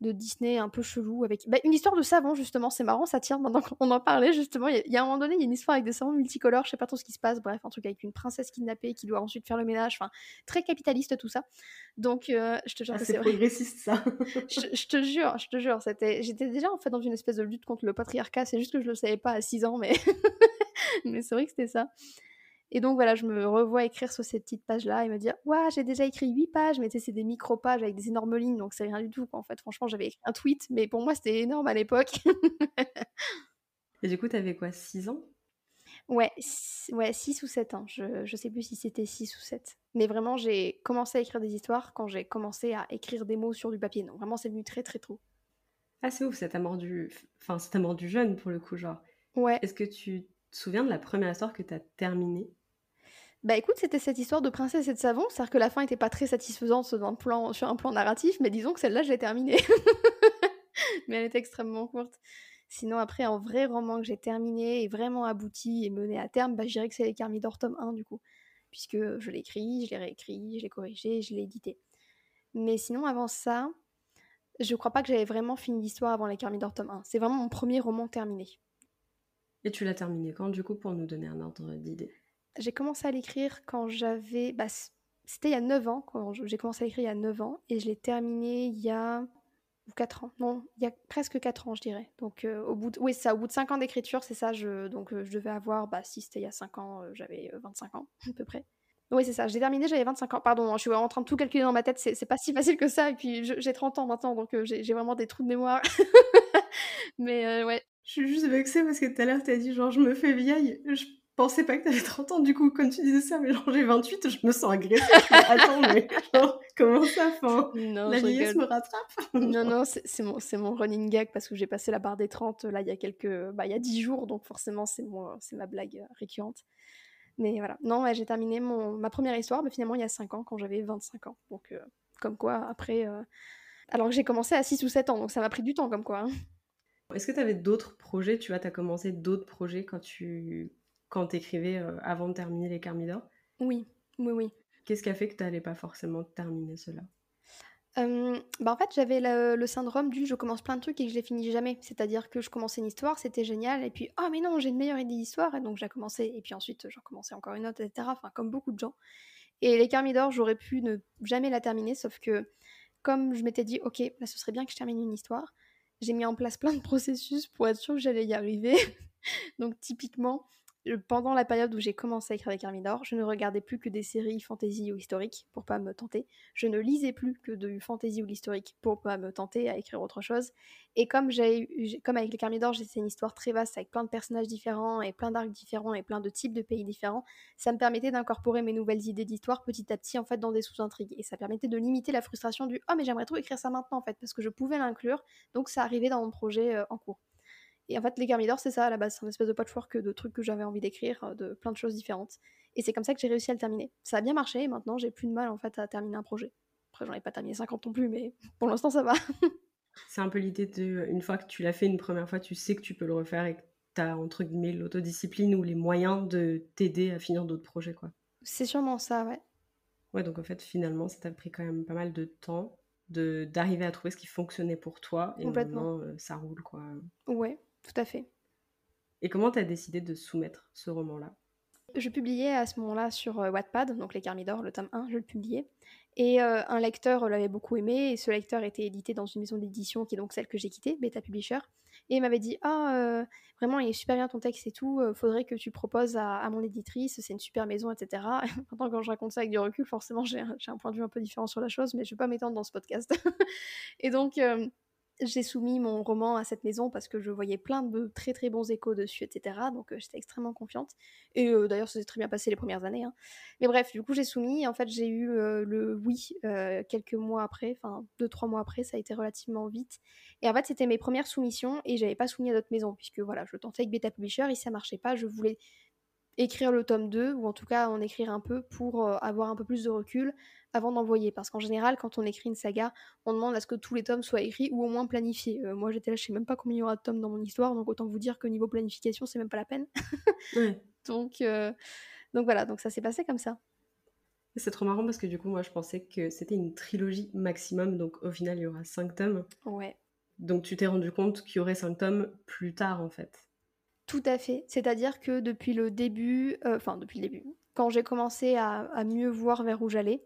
de Disney un peu chelou avec bah, une histoire de savon justement c'est marrant ça tient maintenant qu'on en parlait justement il y, a un moment donné il y a une histoire avec des savons multicolores je sais pas trop ce qui se passe bref un truc avec une princesse kidnappée qui doit ensuite faire le ménage enfin très capitaliste tout ça. Donc euh, je te jure ah, c'est progressiste ça. [LAUGHS] Je, te jure je te jure c'était j'étais déjà en fait dans une espèce de lutte contre le patriarcat c'est juste que je le savais pas à 6 ans mais [LAUGHS] mais c'est vrai que c'était ça et donc voilà, je me revois écrire sur ces petites pages-là et me dire Waouh, j'ai déjà écrit 8 pages, mais tu sais, c'est des micro-pages avec des énormes lignes, donc c'est rien du tout. En fait, franchement, j'avais écrit un tweet, mais pour moi, c'était énorme à l'époque. et du coup, t'avais quoi, 6 ans? Ouais, ouais, 6 ou 7 ans. Je, je sais plus si c'était 6 ou 7. Mais vraiment, j'ai commencé à écrire des histoires quand j'ai commencé à écrire des mots sur du papier. Donc vraiment, c'est venu très très tôt. Ah, c'est ouf, ça t'a mordu. Enfin, ça t'a mordu jeune pour le coup, genre. Ouais. Est-ce que tu te souviens de la première histoire que t'as terminée? Bah écoute, c'était cette histoire de princesse et de savon, c'est-à-dire que la fin était pas très satisfaisante sur un plan, narratif, mais disons que celle-là, je l'ai terminée. [LAUGHS] mais elle était extrêmement courte. Sinon, après, un vrai roman que j'ai terminé et vraiment abouti et mené à terme, bah, je dirais que c'est Les Carmidor tome 1 du coup. Puisque je l'ai écrit, je l'ai réécrit, je l'ai corrigé, je l'ai édité. Mais sinon, avant ça, je crois pas que j'avais vraiment fini l'histoire avant Les Carmidor tome 1. C'est vraiment mon premier roman terminé. Et tu l'as terminé quand du coup pour nous donner un ordre d'idée? J'ai commencé à l'écrire quand j'avais. Bah, c'était il y a 9 ans, quand j'ai commencé à l'écrire il y a 9 ans, et je l'ai terminé il y a. Ou 4 ans. Non, il y a presque 4 ans, je dirais. Donc, euh, au bout de... Oui, ça, au bout de 5 ans d'écriture, c'est ça. Je... Donc, euh, je devais avoir. Bah, si c'était il y a 5 ans, euh, j'avais 25 ans, à peu près. Oui, c'est ça. J'ai terminé, j'avais 25 ans. Pardon, je suis en train de tout calculer dans ma tête. C'est pas si facile que ça. Et puis, j'ai 30 ans maintenant, donc j'ai vraiment des trous de mémoire. [LAUGHS] Mais ouais. Je suis juste vexée parce que tout à l'heure, tu as dit genre, je me fais vieille. Pensais pas que t'avais 30 ans, du coup, quand tu disais ça, mais genre j'ai 28, je me sens agressée. Attends, mais genre, comment ça fin, non, La vieillesse me rattrape? Non, non, c'est mon, mon running gag parce que j'ai passé la barre des 30 là il y a quelques. Bah, il y a 10 jours, donc forcément, c'est ma blague récurrente. Mais voilà. Non, j'ai terminé mon, ma première histoire, mais finalement, il y a 5 ans, quand j'avais 25 ans. Donc, euh, comme quoi, après. Euh, alors que j'ai commencé à 6 ou 7 ans, donc ça m'a pris du temps, comme quoi. Hein. Est-ce que tu avais d'autres projets? Tu vois, tu as commencé d'autres projets quand tu quand tu écrivais euh, avant de terminer les Carmidor Oui, oui, oui. Qu'est-ce qui a fait que tu n'allais pas forcément terminer cela? Bah en fait, j'avais le, syndrome du je commence plein de trucs et que je les finis jamais. C'est-à-dire que je commençais une histoire, c'était génial, et puis oh mais non, j'ai une meilleure idée d'histoire, et donc j'ai commencé, et puis ensuite j'en commençais encore une autre, etc. Enfin, comme beaucoup de gens. Et les Carmidor, j'aurais pu ne jamais la terminer, sauf que comme je m'étais dit, ok, là ce serait bien que je termine une histoire, j'ai mis en place plein de processus pour être sûr que j'allais y arriver. [LAUGHS] donc typiquement, pendant la période où j'ai commencé à écrire avec Hermidor, je ne regardais plus que des séries fantasy ou historiques pour pas me tenter. Je ne lisais plus que du fantasy ou l'historique pour pas me tenter à écrire autre chose. Et comme, j'ai, comme avec les Carmidor, c'est une histoire très vaste avec plein de personnages différents et plein d'arcs différents et plein de types de pays différents, ça me permettait d'incorporer mes nouvelles idées d'histoire petit à petit en fait dans des sous-intrigues. Et ça permettait de limiter la frustration du oh mais j'aimerais trop écrire ça maintenant en fait parce que je pouvais l'inclure. Donc ça arrivait dans mon projet euh, en cours. Et en fait, les Garmidor, c'est ça à la base, c'est une espèce de patchwork de trucs que j'avais envie d'écrire, euh, de plein de choses différentes. Et c'est comme ça que j'ai réussi à le terminer. Ça a bien marché, et maintenant j'ai plus de mal en fait à terminer un projet. Après, j'en ai pas terminé 50 non plus, mais pour l'instant ça va. [LAUGHS] c'est un peu l'idée de, une fois que tu l'as fait une première fois, tu sais que tu peux le refaire et que tu as entre guillemets l'autodiscipline ou les moyens de t'aider à finir d'autres projets, quoi. C'est sûrement ça, ouais. Ouais, donc en fait, finalement, ça t'a pris quand même pas mal de temps de d'arriver à trouver ce qui fonctionnait pour toi et maintenant euh, ça roule quoi. Ouais, tout à fait. Et comment tu as décidé de soumettre ce roman-là? Je publiais à ce moment-là sur euh, Wattpad, donc Les Carmidor, le tome 1, je le publiais. Et euh, un lecteur l'avait beaucoup aimé, et ce lecteur était édité dans une maison d'édition qui est donc celle que j'ai quittée, Beta Publisher. Et il m'avait dit Ah, euh, vraiment, il est super bien ton texte et tout, faudrait que tu proposes à, mon éditrice, c'est une super maison, etc. [LAUGHS] Maintenant, quand je raconte ça avec du recul, forcément, j'ai un point de vue un peu différent sur la chose, mais je vais pas m'étendre dans ce podcast. [LAUGHS] et donc j'ai soumis mon roman à cette maison parce que je voyais plein de très très bons échos dessus, etc. Donc euh, j'étais extrêmement confiante. Et euh, d'ailleurs, ça s'est très bien passé les premières années. Hein. Mais bref, du coup, j'ai soumis. En fait, j'ai eu euh, le oui quelques mois après, enfin deux, trois mois après, ça a été relativement vite. Et en fait, c'était mes premières soumissions et j'avais pas soumis à d'autres maisons puisque voilà, je tentais avec Beta Publisher et ça marchait pas. Je voulais écrire le tome 2 ou en tout cas en écrire un peu pour avoir un peu plus de recul avant d'envoyer. Parce qu'en général, quand on écrit une saga, on demande à ce que tous les tomes soient écrits ou au moins planifiés. Euh, moi, j'étais là, je sais même pas combien il y aura de tomes dans mon histoire, donc autant vous dire que niveau planification, c'est même pas la peine. [LAUGHS] donc, euh, donc voilà, donc ça s'est passé comme ça. C'est trop marrant parce que du coup, moi, je pensais que c'était une trilogie maximum, donc au final, il y aura cinq tomes. Ouais. Donc tu t'es rendu compte qu'il y aurait cinq tomes plus tard, en fait. Tout à fait. C'est-à-dire que depuis le début, euh, enfin depuis le début, quand j'ai commencé à, mieux voir vers où j'allais,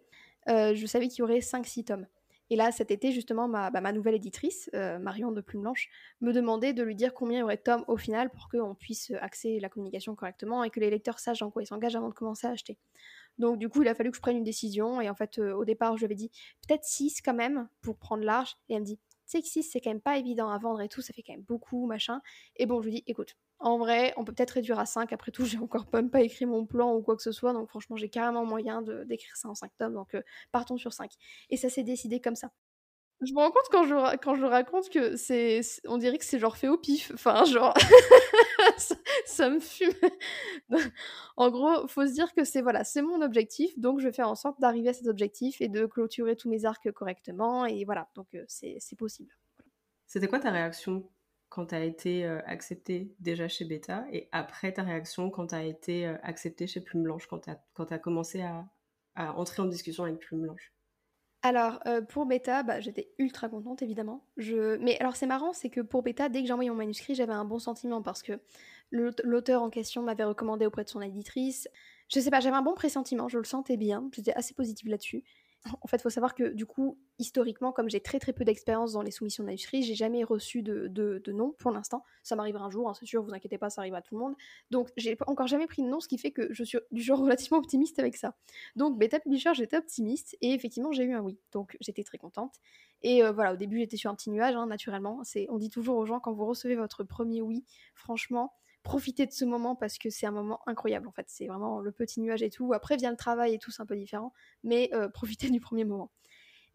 euh, je savais qu'il y aurait 5-6 tomes. Et là, cet été, justement, ma, bah, nouvelle éditrice, euh, Marion de Plume Blanche, me demandait de lui dire combien il y aurait de tomes au final pour qu'on puisse axer la communication correctement et que les lecteurs sachent en quoi ils s'engagent avant de commencer à acheter. Donc du coup, il a fallu que je prenne une décision. Et en fait, au départ, je lui avais dit peut-être 6 quand même pour prendre large. Et elle me dit, tu sais que 6, c'est quand même pas évident à vendre et tout, ça fait quand même beaucoup, machin. Et bon, je lui dis, écoute, en vrai, on peut peut-être réduire à 5. Après tout, [LAUGHS] j'ai encore pas écrit mon plan ou quoi que ce soit. Donc franchement, j'ai carrément moyen d'écrire ça en 5 tomes. Donc euh, partons sur 5. Et ça s'est décidé comme ça. Je me rends compte quand je, quand je raconte que c'est. On dirait que c'est genre fait au pif. Enfin, genre. [LAUGHS] ça, me fume. [LAUGHS] en gros, faut se dire que c'est voilà, c'est mon objectif. Donc je vais faire en sorte d'arriver à cet objectif et de clôturer tous mes arcs correctement. Et voilà, donc euh, c'est possible. C'était quoi ta réaction quand tu as été euh, acceptée déjà chez Beta et après ta réaction quand tu as été euh, acceptée chez Plume Blanche, quand tu as, commencé à, entrer en discussion avec Plume Blanche? Alors, euh, pour Beta, bah, j'étais ultra contente, évidemment. Je... Mais alors, c'est marrant, c'est que pour Beta, dès que j'ai envoyé mon manuscrit, j'avais un bon sentiment parce que l'auteur en question m'avait recommandé auprès de son éditrice. Je sais pas, j'avais un bon pressentiment, je le sentais bien, j'étais assez positive là-dessus. En fait, il faut savoir que du coup, historiquement, comme j'ai très très peu d'expérience dans les soumissions manuscrits, j'ai jamais reçu de, de, nom pour l'instant. Ça m'arrivera un jour, hein, c'est sûr, vous inquiétez pas, ça arrive à tout le monde. Donc, j'ai encore jamais pris de nom, ce qui fait que je suis du genre [LAUGHS] relativement optimiste avec ça. Donc, Beta Publisher, j'étais optimiste et effectivement, j'ai eu un oui. Donc, j'étais très contente. Et euh, voilà, au début, j'étais sur un petit nuage, hein, naturellement. On dit toujours aux gens, quand vous recevez votre premier oui, franchement, profitez de ce moment parce que c'est un moment incroyable en fait. C'est vraiment le petit nuage et tout. Après vient le travail et tout, c'est un peu différent, mais euh, profitez [LAUGHS] du premier moment.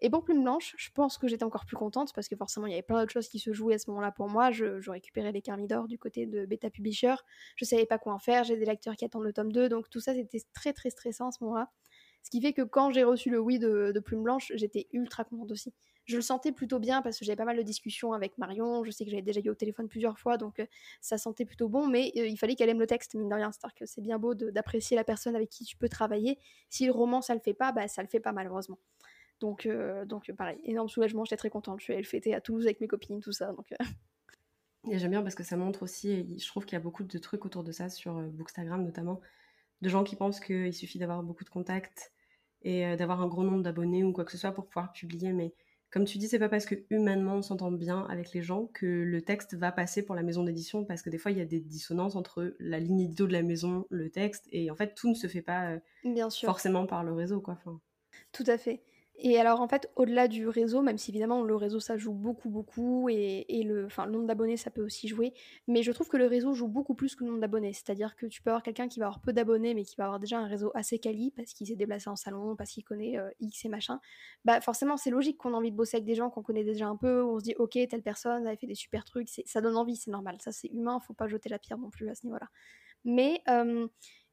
Et pour Plume Blanche, je pense que j'étais encore plus contente parce que forcément il y avait plein d'autres choses qui se jouaient à ce moment-là pour moi. Je, récupérais les d'or du côté de Beta Publisher. Je savais pas quoi en faire. J'ai des lecteurs qui attendent le tome 2. Donc tout ça c'était très très stressant à ce moment-là. Ce qui fait que quand j'ai reçu le oui de Plume Blanche, j'étais ultra contente aussi je le sentais plutôt bien parce que j'avais pas mal de discussions avec Marion. Je sais que j'avais déjà eu au téléphone plusieurs fois, donc euh, ça sentait plutôt bon. Mais euh, il fallait qu'elle aime le texte, mine de rien. C'est-à-dire que c'est bien beau d'apprécier la personne avec qui tu peux travailler. Si le roman, ça le fait pas, bah ça le fait pas malheureusement. Donc, euh, donc pareil, énorme soulagement. J'étais très contente. Je suis allée le fêter à Toulouse avec mes copines, tout ça. Donc. J'aime bien parce que ça montre aussi, je trouve qu'il y a beaucoup de trucs autour de ça sur Bookstagram notamment, de gens qui pensent qu'il suffit d'avoir beaucoup de contacts et d'avoir un gros nombre d'abonnés ou quoi que ce soit pour pouvoir publier, mais comme tu dis, c'est pas parce que humainement on s'entend bien avec les gens que le texte va passer pour la maison d'édition, parce que des fois il y a des dissonances entre la ligne édito de la maison, le texte, et en fait tout ne se fait pas euh, forcément par le réseau, quoi. Tout à fait. Et alors en fait, au-delà du réseau, même si évidemment le réseau ça joue beaucoup beaucoup et, le, le nombre d'abonnés ça peut aussi jouer, mais je trouve que le réseau joue beaucoup plus que le nombre d'abonnés. C'est-à-dire que tu peux avoir quelqu'un qui va avoir peu d'abonnés mais qui va avoir déjà un réseau assez quali parce qu'il s'est déplacé en salon, parce qu'il connaît euh, X et machin. Bah forcément c'est logique qu'on a envie de bosser avec des gens qu'on connaît déjà un peu, où on se dit ok telle personne avait fait des super trucs, ça donne envie, c'est normal, ça c'est humain, faut pas jeter la pierre non plus à ce niveau-là. Mais euh,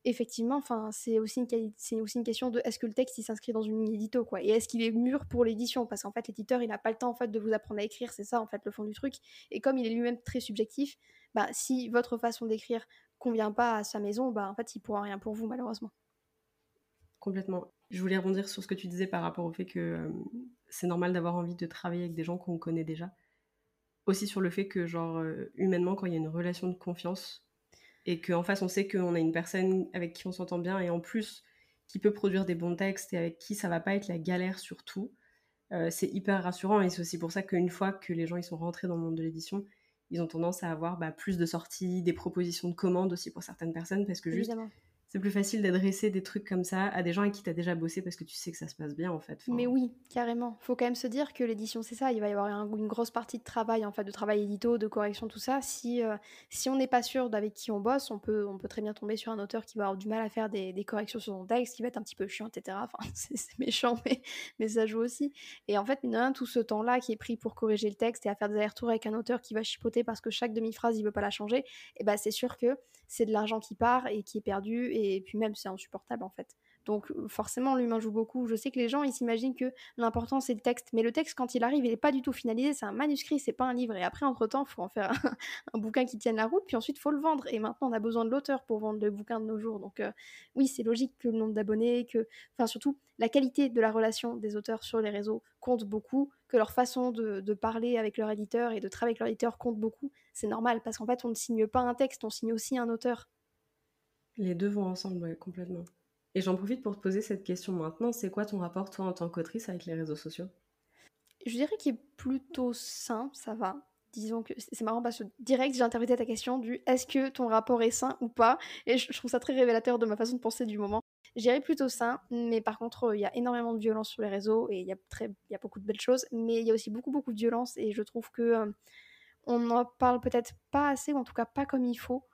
effectivement, c'est aussi une question de est-ce que le texte s'inscrit dans une édito quoi, et est-ce qu'il est mûr pour l'édition? Parce qu'en fait l'éditeur il n'a pas le temps en fait de vous apprendre à écrire, c'est ça en fait le fond du truc. Et comme il est lui-même très subjectif, bah si votre façon d'écrire convient pas à sa maison, bah en fait il pourra rien pour vous malheureusement. Complètement. Je voulais rebondir sur ce que tu disais par rapport au fait que euh, c'est normal d'avoir envie de travailler avec des gens qu'on connaît déjà. Aussi sur le fait que genre euh, humainement quand il y a une relation de confiance et qu'en face on sait qu'on a une personne avec qui on s'entend bien et en plus qui peut produire des bons textes et avec qui ça va pas être la galère surtout, euh, c'est hyper rassurant et c'est aussi pour ça qu'une fois que les gens ils sont rentrés dans le monde de l'édition, ils ont tendance à avoir bah, plus de sorties, des propositions de commandes aussi pour certaines personnes parce que juste c'est plus facile d'adresser des trucs comme ça à des gens avec qui tu as déjà bossé parce que tu sais que ça se passe bien en fait. Mais oui, carrément. Faut quand même se dire que l'édition c'est ça, il va y avoir une grosse partie de travail en fait, de travail édito, de correction, tout ça. Si, euh, si on n'est pas sûr d'avec qui on bosse, on peut, on peut très bien tomber sur un auteur qui va avoir du mal à faire des, corrections sur son texte, qui va être un petit peu chiant, etc. Enfin, [LAUGHS] c'est méchant, [LAUGHS] mais, mais ça joue aussi. Et en fait, mine tout ce temps-là qui est pris pour corriger le texte et à faire des allers-retours avec un auteur qui va chipoter parce que chaque demi-phrase il veut pas la changer, et bah c'est sûr que c'est de l'argent qui part et qui est perdu et puis même c'est insupportable en fait. Donc forcément, l'humain joue beaucoup. Je sais que les gens, ils s'imaginent que l'important, c'est le texte. Mais le texte, quand il arrive, il n'est pas du tout finalisé. C'est un manuscrit, c'est pas un livre. Et après, entre-temps, il faut en faire [LAUGHS] un, bouquin qui tienne la route. Puis ensuite, il faut le vendre. Et maintenant, on a besoin de l'auteur pour vendre le bouquin de nos jours. Donc oui, c'est logique que le nombre d'abonnés, que... Enfin, surtout, la qualité de la relation des auteurs sur les réseaux compte beaucoup, que leur façon de, parler avec leur éditeur et de travailler avec leur éditeur compte beaucoup. C'est normal, parce qu'en fait, on ne signe pas un texte, on signe aussi un auteur. Les deux vont ensemble, complètement. Et j'en profite pour te poser cette question maintenant. C'est quoi ton rapport, toi, en tant qu'autrice, avec les réseaux sociaux? Je dirais qu'il est plutôt sain, ça va. Disons que c'est marrant parce que direct, j'ai interprété ta question du est-ce que ton rapport est sain ou pas? Et je, trouve ça très révélateur de ma façon de penser du moment. Je dirais plutôt sain, mais par contre, il y a énormément de violence sur les réseaux et il y, a y a beaucoup de belles choses, mais il y a aussi beaucoup, beaucoup de violence et je trouve que euh, on n'en parle peut-être pas assez, ou en tout cas pas comme il faut.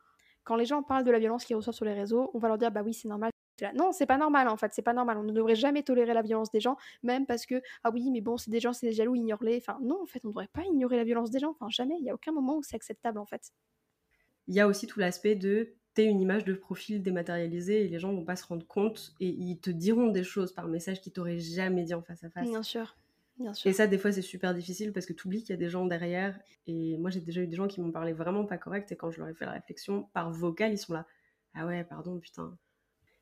Quand les gens parlent de la violence qu'ils reçoivent sur les réseaux, on va leur dire bah oui, c'est normal, non, c'est pas normal en fait, c'est pas normal. On ne devrait jamais tolérer la violence des gens, même parce que, ah oui, mais bon, c'est des gens, c'est des jaloux, ignore-les. Enfin, non, en fait, on ne devrait pas ignorer la violence des gens. Enfin, jamais, il n'y a aucun moment où c'est acceptable en fait. Il y a aussi tout l'aspect de t'es une image de profil dématérialisée et les gens vont pas se rendre compte et ils te diront des choses par message qu'ils t'auraient jamais dit en face à face. Bien sûr. Bien sûr. Et ça, des fois, c'est super difficile parce que tu oublies qu'il y a des gens derrière. Et moi, j'ai déjà eu des gens qui m'ont parlé vraiment pas correct. Et quand je leur ai fait la réflexion par vocal, ils sont là. Ah ouais, pardon, putain.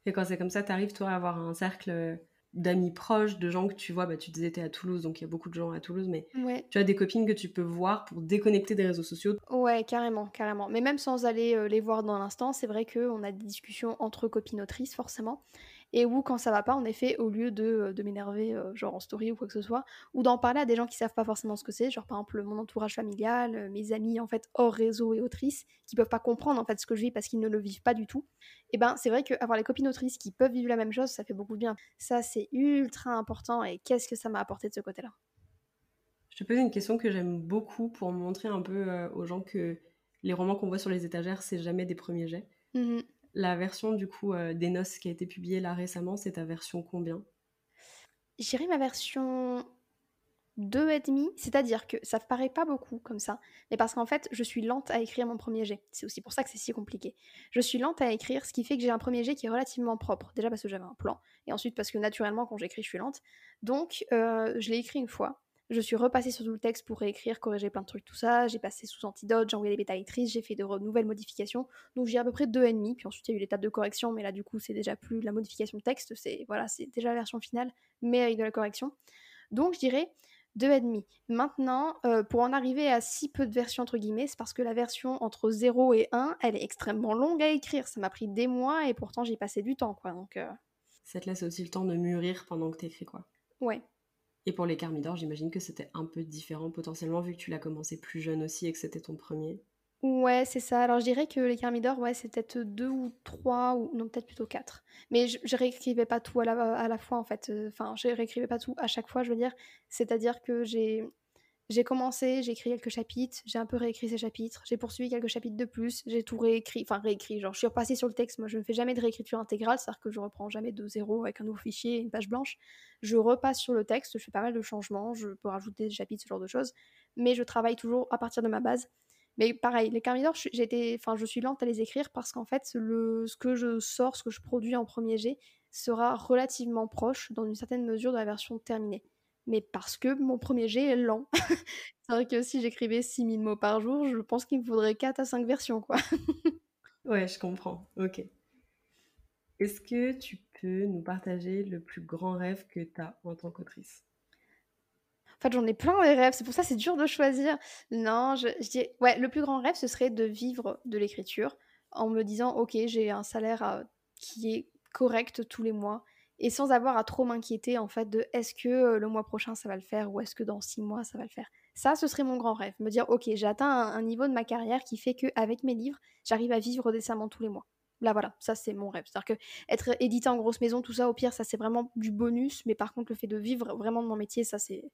Et quand c'est comme ça, tu arrives toi à avoir un cercle d'amis proches, de gens que tu vois, bah, tu disais t'es à Toulouse, donc il y a beaucoup de gens à Toulouse, mais tu as des copines que tu peux voir pour déconnecter des réseaux sociaux. Ouais, carrément, carrément. Mais même sans aller euh, les voir dans l'instant, c'est vrai qu'on a des discussions entre copines autrices, forcément et où quand ça va pas, en effet, au lieu de, euh, de m'énerver, euh, genre en story ou quoi que ce soit, ou d'en parler à des gens qui savent pas forcément ce que c'est, genre par exemple mon entourage familial, euh, mes amis en fait hors réseau et autrices, qui peuvent pas comprendre en fait ce que je vis parce qu'ils ne le vivent pas du tout, et ben c'est vrai qu'avoir les copines autrices qui peuvent vivre la même chose, ça fait beaucoup de bien. Ça c'est ultra important et qu'est-ce que ça m'a apporté de ce côté-là? Je te pose une question que j'aime beaucoup pour montrer un peu aux gens que les romans qu'on voit sur les étagères, c'est jamais des premiers jets. Mmh la version du coup euh, des noces qui a été publiée là récemment, c'est ta version combien? J'irai ma version 2,5, c'est-à-dire que ça ne paraît pas beaucoup comme ça, mais parce qu'en fait, je suis lente à écrire mon premier jet. C'est aussi pour ça que c'est si compliqué. Je suis lente à écrire, ce qui fait que j'ai un premier jet qui est relativement propre. Déjà parce que j'avais un plan, et ensuite parce que naturellement, quand j'écris, je suis lente. Donc, euh, je l'ai écrit une fois. Je suis repassée sur tout le texte pour réécrire, corriger plein de trucs, tout ça. J'ai passé sous antidote, j'ai envoyé les bêta lectrices, j'ai fait de nouvelles modifications. Donc j'ai à peu près deux et demi. Puis ensuite il y a eu l'étape de correction, mais là du coup c'est déjà plus la modification de texte, c'est voilà, c'est déjà la version finale, mais avec de la correction. Donc je dirais deux et demi. Maintenant, euh, pour en arriver à si peu de versions entre guillemets, c'est parce que la version entre 0 et 1, elle est extrêmement longue à écrire. Ça m'a pris des mois et pourtant j'ai passé du temps quoi. Donc euh... ça te laisse aussi le temps de mûrir pendant que t'écris quoi. Ouais, et pour les Carmidor, j'imagine que c'était un peu différent potentiellement vu que tu l'as commencé plus jeune aussi et que c'était ton premier. Ouais, c'est ça. Alors je dirais que les Carmidor, ouais, c'est peut-être deux ou trois, ou non, peut-être plutôt quatre. Mais je, réécrivais pas tout à la, à la fois en fait. Enfin, je réécrivais pas tout à chaque fois, je veux dire. C'est-à-dire que j'ai j'ai commencé, j'ai écrit quelques chapitres, j'ai un peu réécrit ces chapitres, j'ai poursuivi quelques chapitres de plus, j'ai tout réécrit, enfin réécrit, genre je suis repassée sur le texte, moi je ne fais jamais de réécriture intégrale, c'est-à-dire que je reprends jamais de zéro avec un nouveau fichier, une page blanche, je repasse sur le texte, je fais pas mal de changements, je peux rajouter des chapitres, ce genre de choses, mais je travaille toujours à partir de ma base. Mais pareil, les Carmidor, enfin, je suis lente à les écrire parce qu'en fait, le, ce que je sors, ce que je produis en premier jet, sera relativement proche, dans une certaine mesure, de la version terminée mais parce que mon premier jet est lent. [LAUGHS] c'est vrai que si j'écrivais 6000 mots par jour, je pense qu'il me faudrait 4 à 5 versions, quoi. ouais, je comprends. Ok. Est-ce que tu peux nous partager le plus grand rêve que tu as en tant qu'autrice? En fait, j'en ai plein des rêves, c'est pour ça c'est dur de choisir. Non, je, je dis, ouais, le plus grand rêve, ce serait de vivre de l'écriture en me disant, ok, j'ai un salaire euh, qui est correct tous les mois, et sans avoir à trop m'inquiéter en fait de est-ce que euh, le mois prochain ça va le faire ou est-ce que dans six mois ça va le faire? Ça, ce serait mon grand rêve, me dire ok, j'ai atteint un, niveau de ma carrière qui fait que avec mes livres, j'arrive à vivre décemment tous les mois. Là voilà, ça c'est mon rêve. C'est-à-dire que être édité en grosse maison, tout ça, au pire, ça c'est vraiment du bonus, mais par contre le fait de vivre vraiment de mon métier, ça c'est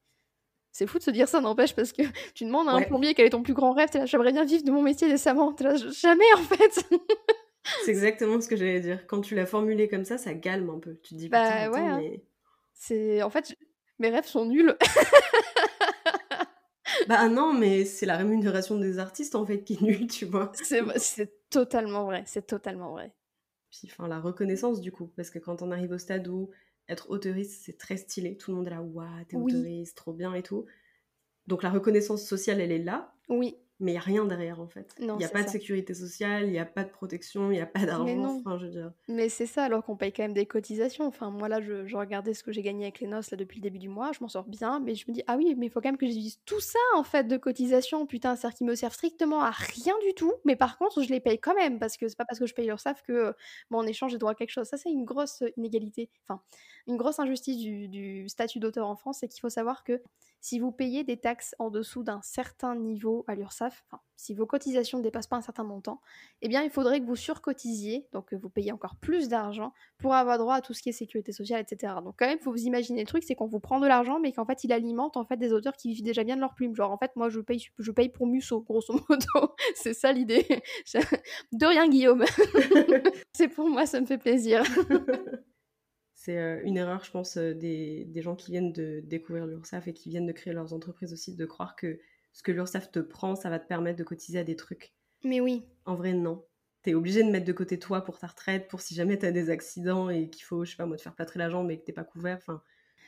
c'est fou de se dire ça, n'empêche, parce que [LAUGHS] tu demandes à un plombier quel est ton plus grand rêve, t'es là, j'aimerais bien vivre de mon métier décemment. T'es là, jamais en fait. [LAUGHS] C'est exactement ce que j'allais dire. Quand tu l'as formulé comme ça, ça calme un peu. Tu te dis, bah ouais. Hein. C'est en fait, mes rêves sont nuls. [LAUGHS] bah non, mais c'est la rémunération des artistes en fait qui est nulle, tu vois. C'est totalement vrai. C'est totalement vrai. Puis enfin la reconnaissance du coup, parce que quand on arrive au stade où être autoriste c'est très stylé, tout le monde est là, waouh, t'es oui. trop bien et tout. Donc la reconnaissance sociale, elle est là. Oui mais il n'y a rien derrière en fait. Il n'y a pas de sécurité sociale, il n'y a pas de protection, il n'y a pas d'argent. Enfin, je veux dire. Mais c'est ça, alors qu'on paye quand même des cotisations. Enfin, moi là, je, je, regardais ce que j'ai gagné avec les noces là, depuis le début du mois, je m'en sors bien, mais je me dis, ah oui, mais il faut quand même que j'utilise tout ça en fait de cotisations. Putain, c'est-à-dire qu'ils me servent strictement à rien du tout, mais par contre, je les paye quand même, parce que c'est pas parce que je paye leur SAF que, bon, en échange, j'ai droit à quelque chose. Ça, c'est une grosse inégalité, enfin, une grosse injustice du, du statut d'auteur en France, c'est qu'il faut savoir que si vous payez des taxes en dessous d'un certain niveau à l'URSSAF, si vos cotisations ne dépassent pas un certain montant, eh bien il faudrait que vous surcotisiez, donc que vous payez encore plus d'argent pour avoir droit à tout ce qui est sécurité sociale, etc. Donc quand même, faut vous imaginer le truc, c'est qu'on vous prend de l'argent, mais qu'en fait il alimente en fait des auteurs qui vivent déjà bien de leur plume. Genre en fait, moi je paye, je paye pour Musso, grosso [LAUGHS] modo. c'est ça l'idée. [LAUGHS] de rien Guillaume. [LAUGHS] c'est pour moi, ça me fait plaisir. C'est euh, une erreur, je pense, euh, des, des, gens qui viennent de découvrir l'URSSAF et qui viennent de créer leurs entreprises aussi, de croire que ce que l'URSSAF te prend, ça va te permettre de cotiser à des trucs. Mais oui. En vrai, non. T'es obligé de mettre de côté toi pour ta retraite, pour si jamais t'as des accidents et qu'il faut, je sais pas moi, te faire plâtrer la jambe et que t'es pas couvert. Enfin.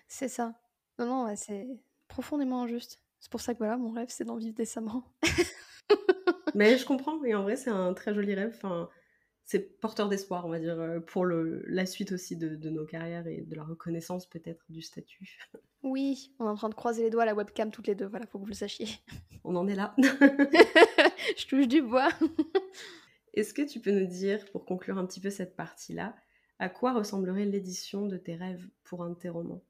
C'est ça. Non, non, c'est profondément injuste. C'est pour ça que voilà, mon rêve, c'est d'en vivre décemment. [LAUGHS] Mais je comprends, et en vrai, c'est un très joli rêve. Enfin, c'est porteur d'espoir, on va dire, euh, pour le, la suite aussi de, nos carrières et de la reconnaissance peut-être du statut. Oui, on est en train de croiser les doigts à la webcam toutes les deux, voilà, faut que vous le sachiez. [LAUGHS] On en est là. [LAUGHS] [LAUGHS] Je touche du bois. Est-ce que tu peux nous dire, pour conclure un petit peu cette partie-là, à quoi ressemblerait l'édition de tes rêves pour un de tes romans?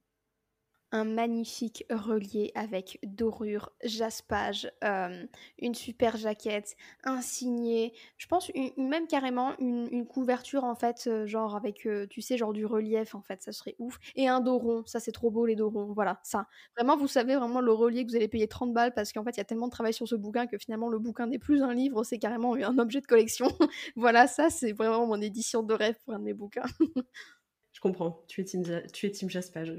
Un magnifique relié avec dorure, jaspage, euh, une super jaquette, un signé, je pense même carrément une, couverture en fait, euh, genre avec, euh, tu sais, genre du relief en fait, ça serait ouf. Et un dos rond, ça c'est trop beau les dos ronds, voilà, ça. Vraiment, vous savez vraiment le relier que vous allez payer 30 balles parce qu'en fait il y a tellement de travail sur ce bouquin que finalement le bouquin n'est plus un livre, c'est carrément un objet de collection. [LAUGHS] voilà, ça c'est vraiment mon édition de rêve pour un de mes bouquins. [LAUGHS] je comprends, tu es team, tu es jaspage.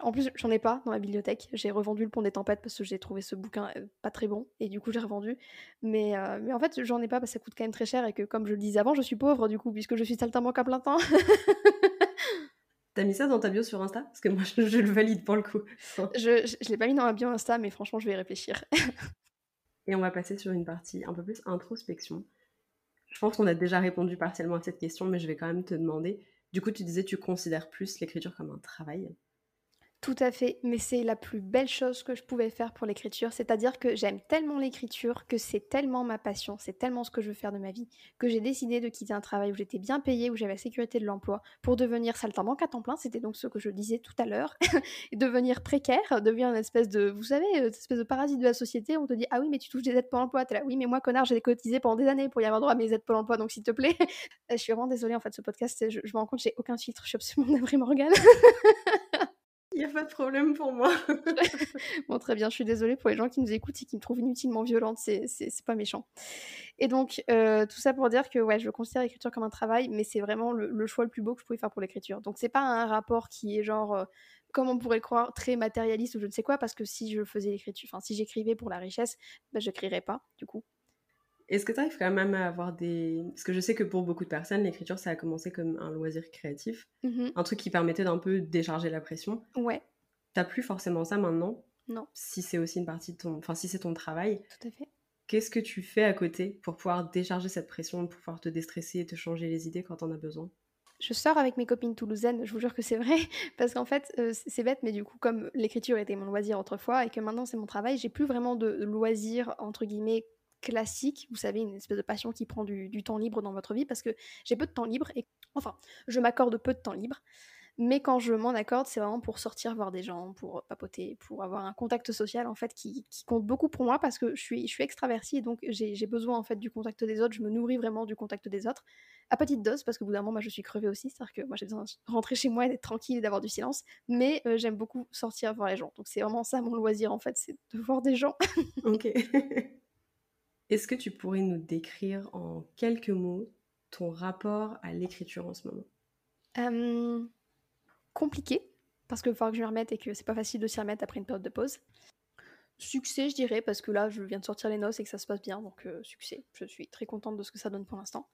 En plus, j'en ai pas dans la bibliothèque. J'ai revendu Le Pont des Tempêtes parce que j'ai trouvé ce bouquin euh, pas très bon et du coup j'ai revendu. Mais, euh, mais en fait, j'en ai pas parce que ça coûte quand même très cher et que, comme je le disais avant, je suis pauvre du coup, puisque je suis saltimbanque à plein temps. [LAUGHS] T'as mis ça dans ta bio sur Insta? Parce que moi, [LAUGHS] je, le valide pour le coup. je, je, l'ai pas mis dans ma bio Insta, mais franchement, je vais y réfléchir. et on va passer sur une partie un peu plus introspection. Je pense qu'on a déjà répondu partiellement à cette question, mais je vais quand même te demander. Du coup, tu disais, tu considères plus l'écriture comme un travail. Tout à fait, mais c'est la plus belle chose que je pouvais faire pour l'écriture, c'est-à-dire que j'aime tellement l'écriture, que c'est tellement ma passion, c'est tellement ce que je veux faire de ma vie, que j'ai décidé de quitter un travail où j'étais bien payée, où j'avais la sécurité de l'emploi, pour devenir saltimbanque à temps plein, c'était donc ce que je disais tout à l'heure, [LAUGHS] devenir précaire, devenir une espèce de, vous savez, une espèce de parasite de la société, on te dit, ah oui, mais tu touches des aides pour l'emploi, là, oui, mais moi, connard, j'ai cotisé pendant des années pour y avoir droit à mes aides pour l'emploi, donc s'il te plaît, [LAUGHS] je suis vraiment désolée, en fait, ce podcast, je, je me rends compte, j'ai aucun filtre, je suis absolument [LAUGHS] navrée, Morgane. Il n'y a pas de problème pour moi. [LAUGHS] bon, très bien, je suis désolée pour les gens qui nous écoutent et qui me trouvent inutilement violente, c'est pas méchant. Et donc, euh, tout ça pour dire que ouais, je considère l'écriture comme un travail, mais c'est vraiment le, choix le plus beau que je pouvais faire pour l'écriture. Donc, c'est pas un rapport qui est genre, euh, comme on pourrait le croire, très matérialiste ou je ne sais quoi, parce que si je faisais l'écriture, enfin, si j'écrivais pour la richesse, bah, je n'écrirais pas, du coup. Est-ce que tu arrives quand même à avoir des... Parce que je sais que pour beaucoup de personnes, l'écriture, ça a commencé comme un loisir créatif, mmh un truc qui permettait d'un peu décharger la pression. Ouais. T'as plus forcément ça maintenant? Non. Si c'est aussi une partie de ton... Enfin, si c'est ton travail. Tout à fait. Qu'est-ce que tu fais à côté pour pouvoir décharger cette pression, pour pouvoir te déstresser et te changer les idées quand on a besoin? Je sors avec mes copines toulousaines, je vous jure que c'est vrai, [LAUGHS] parce qu'en fait, euh, c'est bête, mais du coup, comme l'écriture était mon loisir autrefois et que maintenant c'est mon travail, j'ai plus vraiment de loisir, entre guillemets, classique, vous savez, une espèce de passion qui prend du, temps libre dans votre vie, parce que j'ai peu de temps libre, et enfin, je m'accorde peu de temps libre, mais quand je m'en accorde, c'est vraiment pour sortir voir des gens, pour papoter, pour avoir un contact social en fait qui, compte beaucoup pour moi parce que je suis, je extravertie et donc j'ai besoin en fait du contact des autres, je me nourris vraiment du contact des autres, à petite dose parce que bout d'un moment moi je suis crevée aussi, c'est-à-dire que moi j'ai besoin de rentrer chez moi et d'être tranquille et d'avoir du silence, mais euh, j'aime beaucoup sortir voir les gens, donc c'est vraiment ça mon loisir en fait, c'est de voir des gens. ok. [LAUGHS] Est-ce que tu pourrais nous décrire en quelques mots ton rapport à l'écriture en ce moment? Compliqué, parce qu'il falloir que je me remette et que c'est pas facile de s'y remettre après une période de pause. Succès, je dirais, parce que là, je viens de sortir les noces et que ça se passe bien, donc succès. Je suis très contente de ce que ça donne pour l'instant.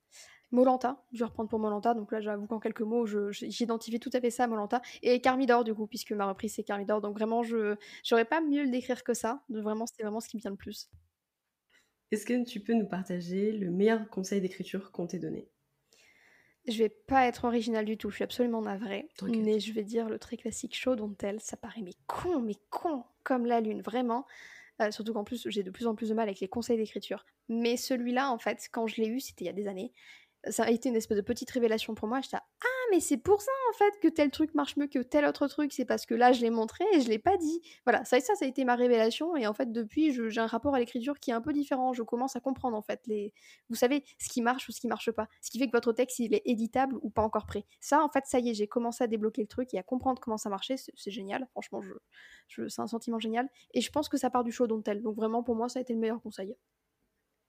Molanta, je vais reprendre pour Molanta, donc là, j'avoue qu'en quelques mots, j'identifie tout à fait ça à Molanta. Et Carmidor, du coup, puisque ma reprise, c'est Carmidor, donc vraiment, je n'aurais pas mieux le décrire que ça. Vraiment, c'était vraiment ce qui me vient le plus. Est-ce que tu peux nous partager le meilleur conseil d'écriture qu'on t'ait donné? Je vais pas être originale du tout, je suis absolument navrée. Mais je vais dire le très classique show dont elle, ça paraît mais con, mais con, comme la lune, vraiment. Euh, surtout qu'en plus, j'ai de plus en plus de mal avec les conseils d'écriture. Mais celui-là, en fait, quand je l'ai eu, c'était il y a des années ça a été une espèce de petite révélation pour moi. J'étais ah mais c'est pour ça en fait que tel truc marche mieux que tel autre truc. C'est parce que là je l'ai montré et je l'ai pas dit. Voilà ça ça ça a été ma révélation et en fait depuis j'ai un rapport à l'écriture qui est un peu différent. Je commence à comprendre en fait les vous savez ce qui marche ou ce qui marche pas. Ce qui fait que votre texte il est éditable ou pas encore prêt. Ça en fait ça y est j'ai commencé à débloquer le truc et à comprendre comment ça marchait. C'est génial franchement je, c'est un sentiment génial et je pense que ça part du show dont tel. Donc vraiment pour moi ça a été le meilleur conseil.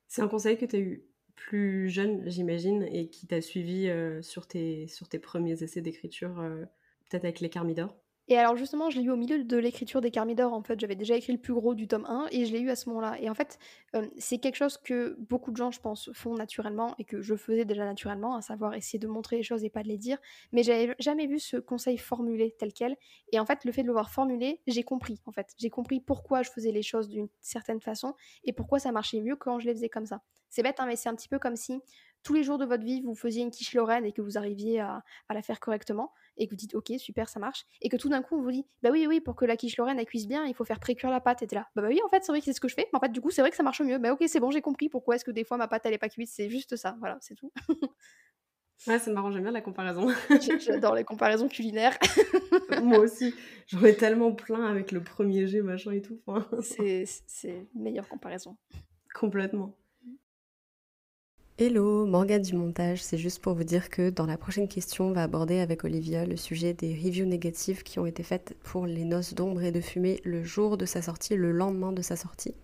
C'est un conseil que tu as eu plus jeune, j'imagine, et qui t'a suivi euh, sur, tes, sur tes premiers essais d'écriture, euh, peut-être avec les Carmidor et alors justement, je l'ai eu au milieu de l'écriture des Carmidor, en fait. J'avais déjà écrit le plus gros du tome 1 et je l'ai eu à ce moment-là. Et en fait, euh, c'est quelque chose que beaucoup de gens, je pense, font naturellement et que je faisais déjà naturellement, à savoir essayer de montrer les choses et pas de les dire. Mais j'avais jamais vu ce conseil formulé tel quel. Et en fait, le fait de le voir formulé, j'ai compris, en fait. J'ai compris pourquoi je faisais les choses d'une certaine façon et pourquoi ça marchait mieux quand je les faisais comme ça. C'est bête, hein, mais c'est un petit peu comme si tous les jours de votre vie, vous faisiez une quiche Lorraine et que vous arriviez à, la faire correctement et que vous dites ok super ça marche et que tout d'un coup on vous dit bah oui oui pour que la quiche Lorraine elle cuise bien il faut faire précuire la pâte et t'es là bah, bah oui en fait c'est vrai que c'est ce que je fais mais en fait du coup c'est vrai que ça marche mieux. Bah ok c'est bon j'ai compris pourquoi est-ce que des fois ma pâte elle est pas cuite c'est juste ça voilà c'est tout. Ouais c'est marrant j'aime bien la comparaison. [LAUGHS] J'adore les comparaisons culinaires. [LAUGHS] Moi aussi j'en ai tellement plein avec le premier G machin et tout c'est c'est meilleure comparaison. Complètement Hello, Morgane du montage, c'est juste pour vous dire que dans la prochaine question, on va aborder avec Olivia le sujet des reviews négatives qui ont été faites pour Les Noces d'ombre et de fumée le jour de sa sortie, le lendemain de sa sortie.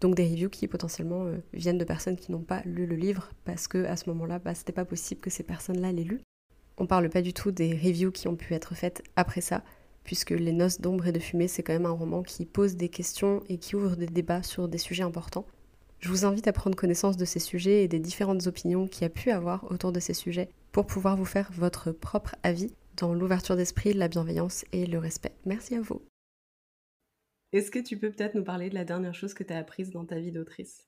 Donc des reviews qui potentiellement euh, viennent de personnes qui n'ont pas lu le livre parce que à ce moment-là, bah, c'était pas possible que ces personnes-là l'aient lu. On parle pas du tout des reviews qui ont pu être faites après ça, puisque Les Noces d'ombre et de fumée, c'est quand même un roman qui pose des questions et qui ouvre des débats sur des sujets importants. Je vous invite à prendre connaissance de ces sujets et des différentes opinions qu'il y a pu avoir autour de ces sujets pour pouvoir vous faire votre propre avis dans l'ouverture d'esprit, la bienveillance et le respect. Merci à vous. Est-ce que tu peux peut-être nous parler de la dernière chose que tu as apprise dans ta vie d'autrice?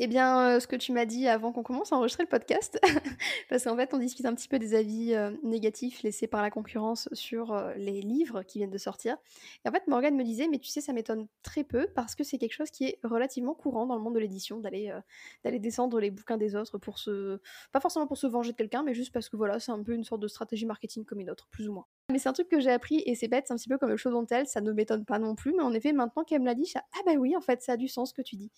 Eh bien, euh, ce que tu m'as dit avant qu'on commence à enregistrer le podcast, [LAUGHS] parce qu'en fait, on discute un petit peu des avis euh, négatifs laissés par la concurrence sur euh, les livres qui viennent de sortir. Et en fait, Morgane me disait, mais tu sais, ça m'étonne très peu parce que c'est quelque chose qui est relativement courant dans le monde de l'édition, d'aller descendre les bouquins des autres pour se. Pas forcément pour se venger de quelqu'un, mais juste parce que voilà, c'est un peu une sorte de stratégie marketing comme une autre, plus ou moins. Mais c'est un truc que j'ai appris et c'est bête, c'est un petit peu comme le show dont elle, ça ne m'étonne pas non plus, mais en effet, maintenant qu'elle me l'a dit, ah bah oui, en fait, ça a du sens ce que tu dis.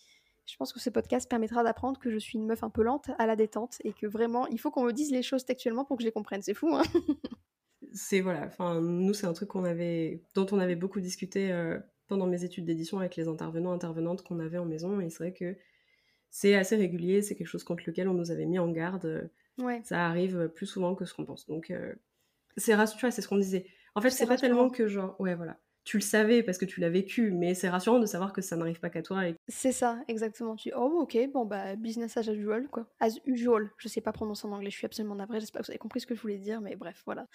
Je pense que ce podcast permettra d'apprendre que je suis une meuf un peu lente à la détente et que vraiment, il faut qu'on me dise les choses textuellement pour que je les comprenne. C'est fou, hein [LAUGHS] C'est voilà, enfin, nous, c'est un truc qu'on avait, dont on avait beaucoup discuté euh, pendant mes études d'édition avec les intervenants, intervenantes qu'on avait en maison. Et c'est vrai que c'est assez régulier, c'est quelque chose contre lequel on nous avait mis en garde. Ouais. Ça arrive plus souvent que ce qu'on pense. Donc, euh, c'est rassurant, c'est ce qu'on disait. En fait, c'est pas tellement que genre, ouais, voilà tu le savais parce que tu l'as vécu, mais c'est rassurant de savoir que ça n'arrive pas qu'à toi. Et... C'est ça, exactement. Tu oh ok, bon bah business as usual quoi. As usual, je sais pas prononcer en anglais, je suis absolument navrée, j'espère que vous avez compris ce que je voulais dire, mais bref, voilà.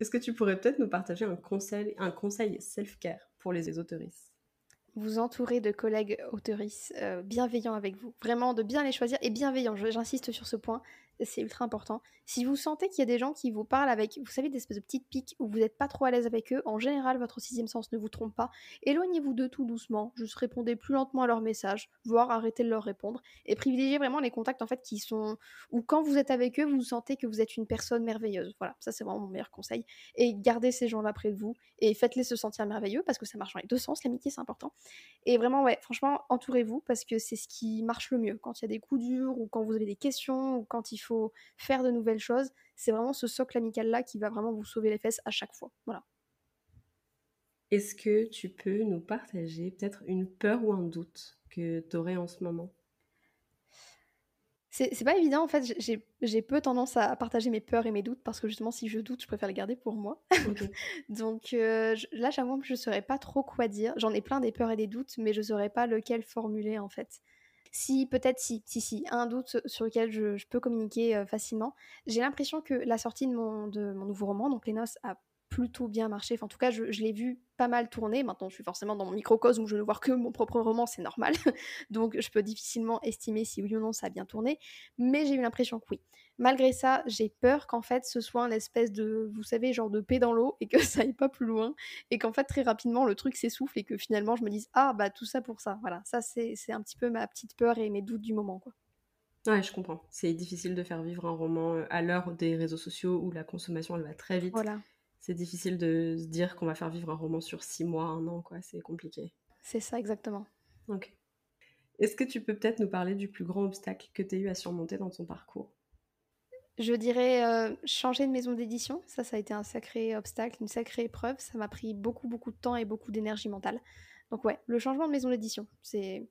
Est-ce que tu pourrais peut-être nous partager un conseil, un conseil self-care pour les autoristes? Vous entourer de collègues autoristes euh, bienveillants avec vous. Vraiment, de bien les choisir et bienveillants, j'insiste sur ce point c'est ultra important. Si vous sentez qu'il y a des gens qui vous parlent avec, vous savez, des espèces de petites piques où vous n'êtes pas trop à l'aise avec eux, en général, votre sixième sens ne vous trompe pas. Éloignez-vous d'eux tout doucement, juste répondez plus lentement à leurs messages, voire arrêtez de leur répondre, et privilégiez vraiment les contacts en fait qui sont où quand vous êtes avec eux, vous sentez que vous êtes une personne merveilleuse. Voilà, ça c'est vraiment mon meilleur conseil. Et gardez ces gens-là près de vous et faites-les se sentir merveilleux parce que ça marche dans les deux sens. L'amitié c'est important. Et vraiment, ouais, franchement, entourez-vous parce que c'est ce qui marche le mieux quand il y a des coups durs ou quand vous avez des questions ou quand il faut faut faire de nouvelles choses. C'est vraiment ce socle amical-là qui va vraiment vous sauver les fesses à chaque fois. Voilà. Est-ce que tu peux nous partager peut-être une peur ou un doute que tu aurais en ce moment? C'est pas évident, en fait, j'ai peu tendance à partager mes peurs et mes doutes parce que justement, si je doute, je préfère les garder pour moi. [LAUGHS] Donc euh, là, j'avoue que je saurais pas trop quoi dire. J'en ai plein des peurs et des doutes, mais je saurais pas lequel formuler en fait. Si, peut-être si, si, si, un doute sur lequel je, peux communiquer euh, facilement. J'ai l'impression que la sortie de mon, de mon nouveau roman, donc Les Noces, a plutôt bien marché. Enfin, en tout cas, je, l'ai vu pas mal tourner. Maintenant, je suis forcément dans mon microcosme où je ne vois que mon propre roman, c'est normal. [LAUGHS] Donc, je peux difficilement estimer si oui ou non ça a bien tourné. Mais j'ai eu l'impression que oui. Malgré ça, j'ai peur qu'en fait, ce soit un espèce de, vous savez, genre de paix dans l'eau et que [LAUGHS] ça aille pas plus loin. Et qu'en fait, très rapidement, le truc s'essouffle et que finalement, je me dise, ah, bah, tout ça pour ça. Voilà, ça, c'est un petit peu ma petite peur et mes doutes du moment, quoi. Ouais, je comprends. C'est difficile de faire vivre un roman euh, à l'heure des réseaux sociaux où la consommation elle va très vite. Voilà c'est difficile de se dire qu'on va faire vivre un roman sur six mois, un an, quoi. C'est compliqué. C'est ça, exactement. Ok. Est-ce que tu peux peut-être nous parler du plus grand obstacle que tu as eu à surmonter dans ton parcours? Je dirais euh, changer de maison d'édition. Ça, ça a été un sacré obstacle, une sacrée épreuve. Ça m'a pris beaucoup, beaucoup de temps et beaucoup d'énergie mentale. Donc ouais, le changement de maison d'édition, c'est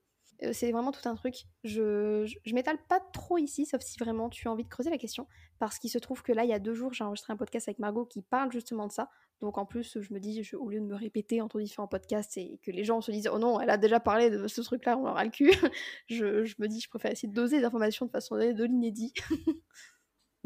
c'est vraiment tout un truc. Je, je, m'étale pas trop ici, sauf si vraiment tu as envie de creuser la question, parce qu'il se trouve que là, il y a deux jours, j'ai enregistré un podcast avec Margot qui parle justement de ça. Donc en plus, je me dis, au lieu de me répéter entre différents podcasts et que les gens se disent, oh non, elle a déjà parlé de ce truc-là, on aura le cul, [LAUGHS] je, je, me dis, je préfère essayer de doser les informations de façon de l'inédit.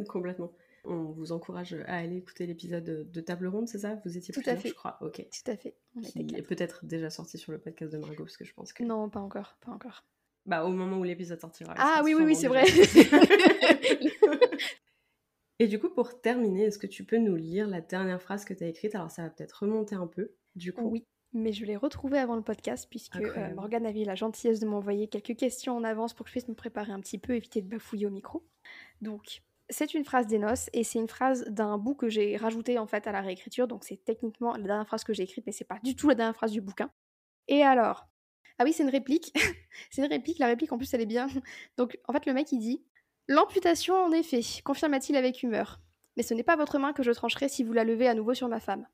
Complètement. On vous encourage à aller écouter l'épisode de Table Ronde, c'est ça? Vous étiez Tout à fait. je crois. Ok. Tout à fait. On qui est peut-être déjà sorti sur le podcast de Margot, parce que je pense que. Non, pas encore, pas encore. Bah, au moment où l'épisode sortira. Ah oui, oui, oui, c'est vrai. [LAUGHS] [LAUGHS] Et du coup, pour terminer, est-ce que tu peux nous lire la dernière phrase que tu as écrite? Alors, ça va peut-être remonter un peu, du coup. Oui, mais je l'ai retrouvée avant le podcast, puisque euh, Morgane avait la gentillesse de m'envoyer quelques questions en avance pour que je puisse me préparer un petit peu, éviter de bafouiller au micro. Donc, c'est une phrase des noces et c'est une phrase d'un bout que j'ai rajouté en fait à la réécriture. Donc c'est techniquement la dernière phrase que j'ai écrite, mais c'est pas du tout la dernière phrase du bouquin. Et alors? Ah oui, c'est une réplique. [LAUGHS] c'est une réplique. La réplique en plus elle est bien. [LAUGHS] Donc en fait le mec il dit L'amputation en effet, confirma-t-il avec humeur. Mais ce n'est pas votre main que je trancherai si vous la levez à nouveau sur ma femme.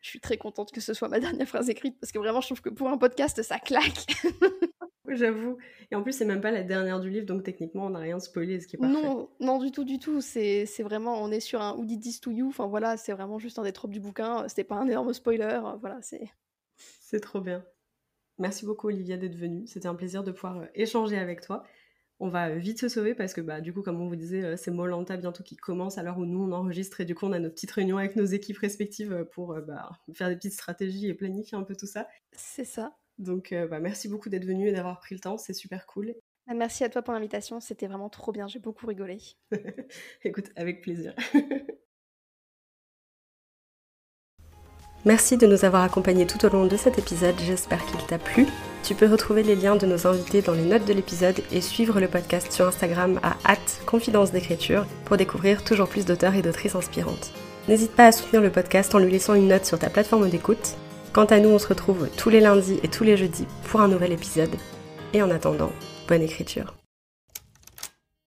Je suis très contente que ce soit ma dernière phrase écrite parce que vraiment je trouve que pour un podcast ça claque. [LAUGHS] J'avoue. Et en plus, c'est même pas la dernière du livre, donc techniquement, on n'a rien spoilé, ce qui est parfait. Non, non, du tout, du tout. C'est vraiment, on est sur un Who did this to you Enfin voilà, c'est vraiment juste un des tropes du bouquin. C'était pas un énorme spoiler. Voilà, c'est. C'est trop bien. Merci beaucoup, Olivia, d'être venue. C'était un plaisir de pouvoir euh, échanger avec toi. On va vite se sauver parce que, bah, du coup, comme on vous disait, euh, c'est Molanta bientôt qui commence à l'heure où nous on enregistre et du coup, on a nos petites réunions avec nos équipes respectives euh, pour bah, faire des petites stratégies et planifier un peu tout ça. C'est ça. Donc euh, bah, merci beaucoup d'être venu et d'avoir pris le temps, c'est super cool. Ah, merci à toi pour l'invitation, c'était vraiment trop bien, j'ai beaucoup rigolé. [LAUGHS] Écoute, avec plaisir. [LAUGHS] Merci de nous avoir accompagnés tout au long de cet épisode, j'espère qu'il t'a plu. Tu peux retrouver les liens de nos invités dans les notes de l'épisode et suivre le podcast sur Instagram à confidence d'écriture pour découvrir toujours plus d'auteurs et d'autrices inspirantes. N'hésite pas à soutenir le podcast en lui laissant une note sur ta plateforme d'écoute Quant à nous, on se retrouve tous les lundis et tous les jeudis pour un nouvel épisode. Et en attendant, bonne écriture.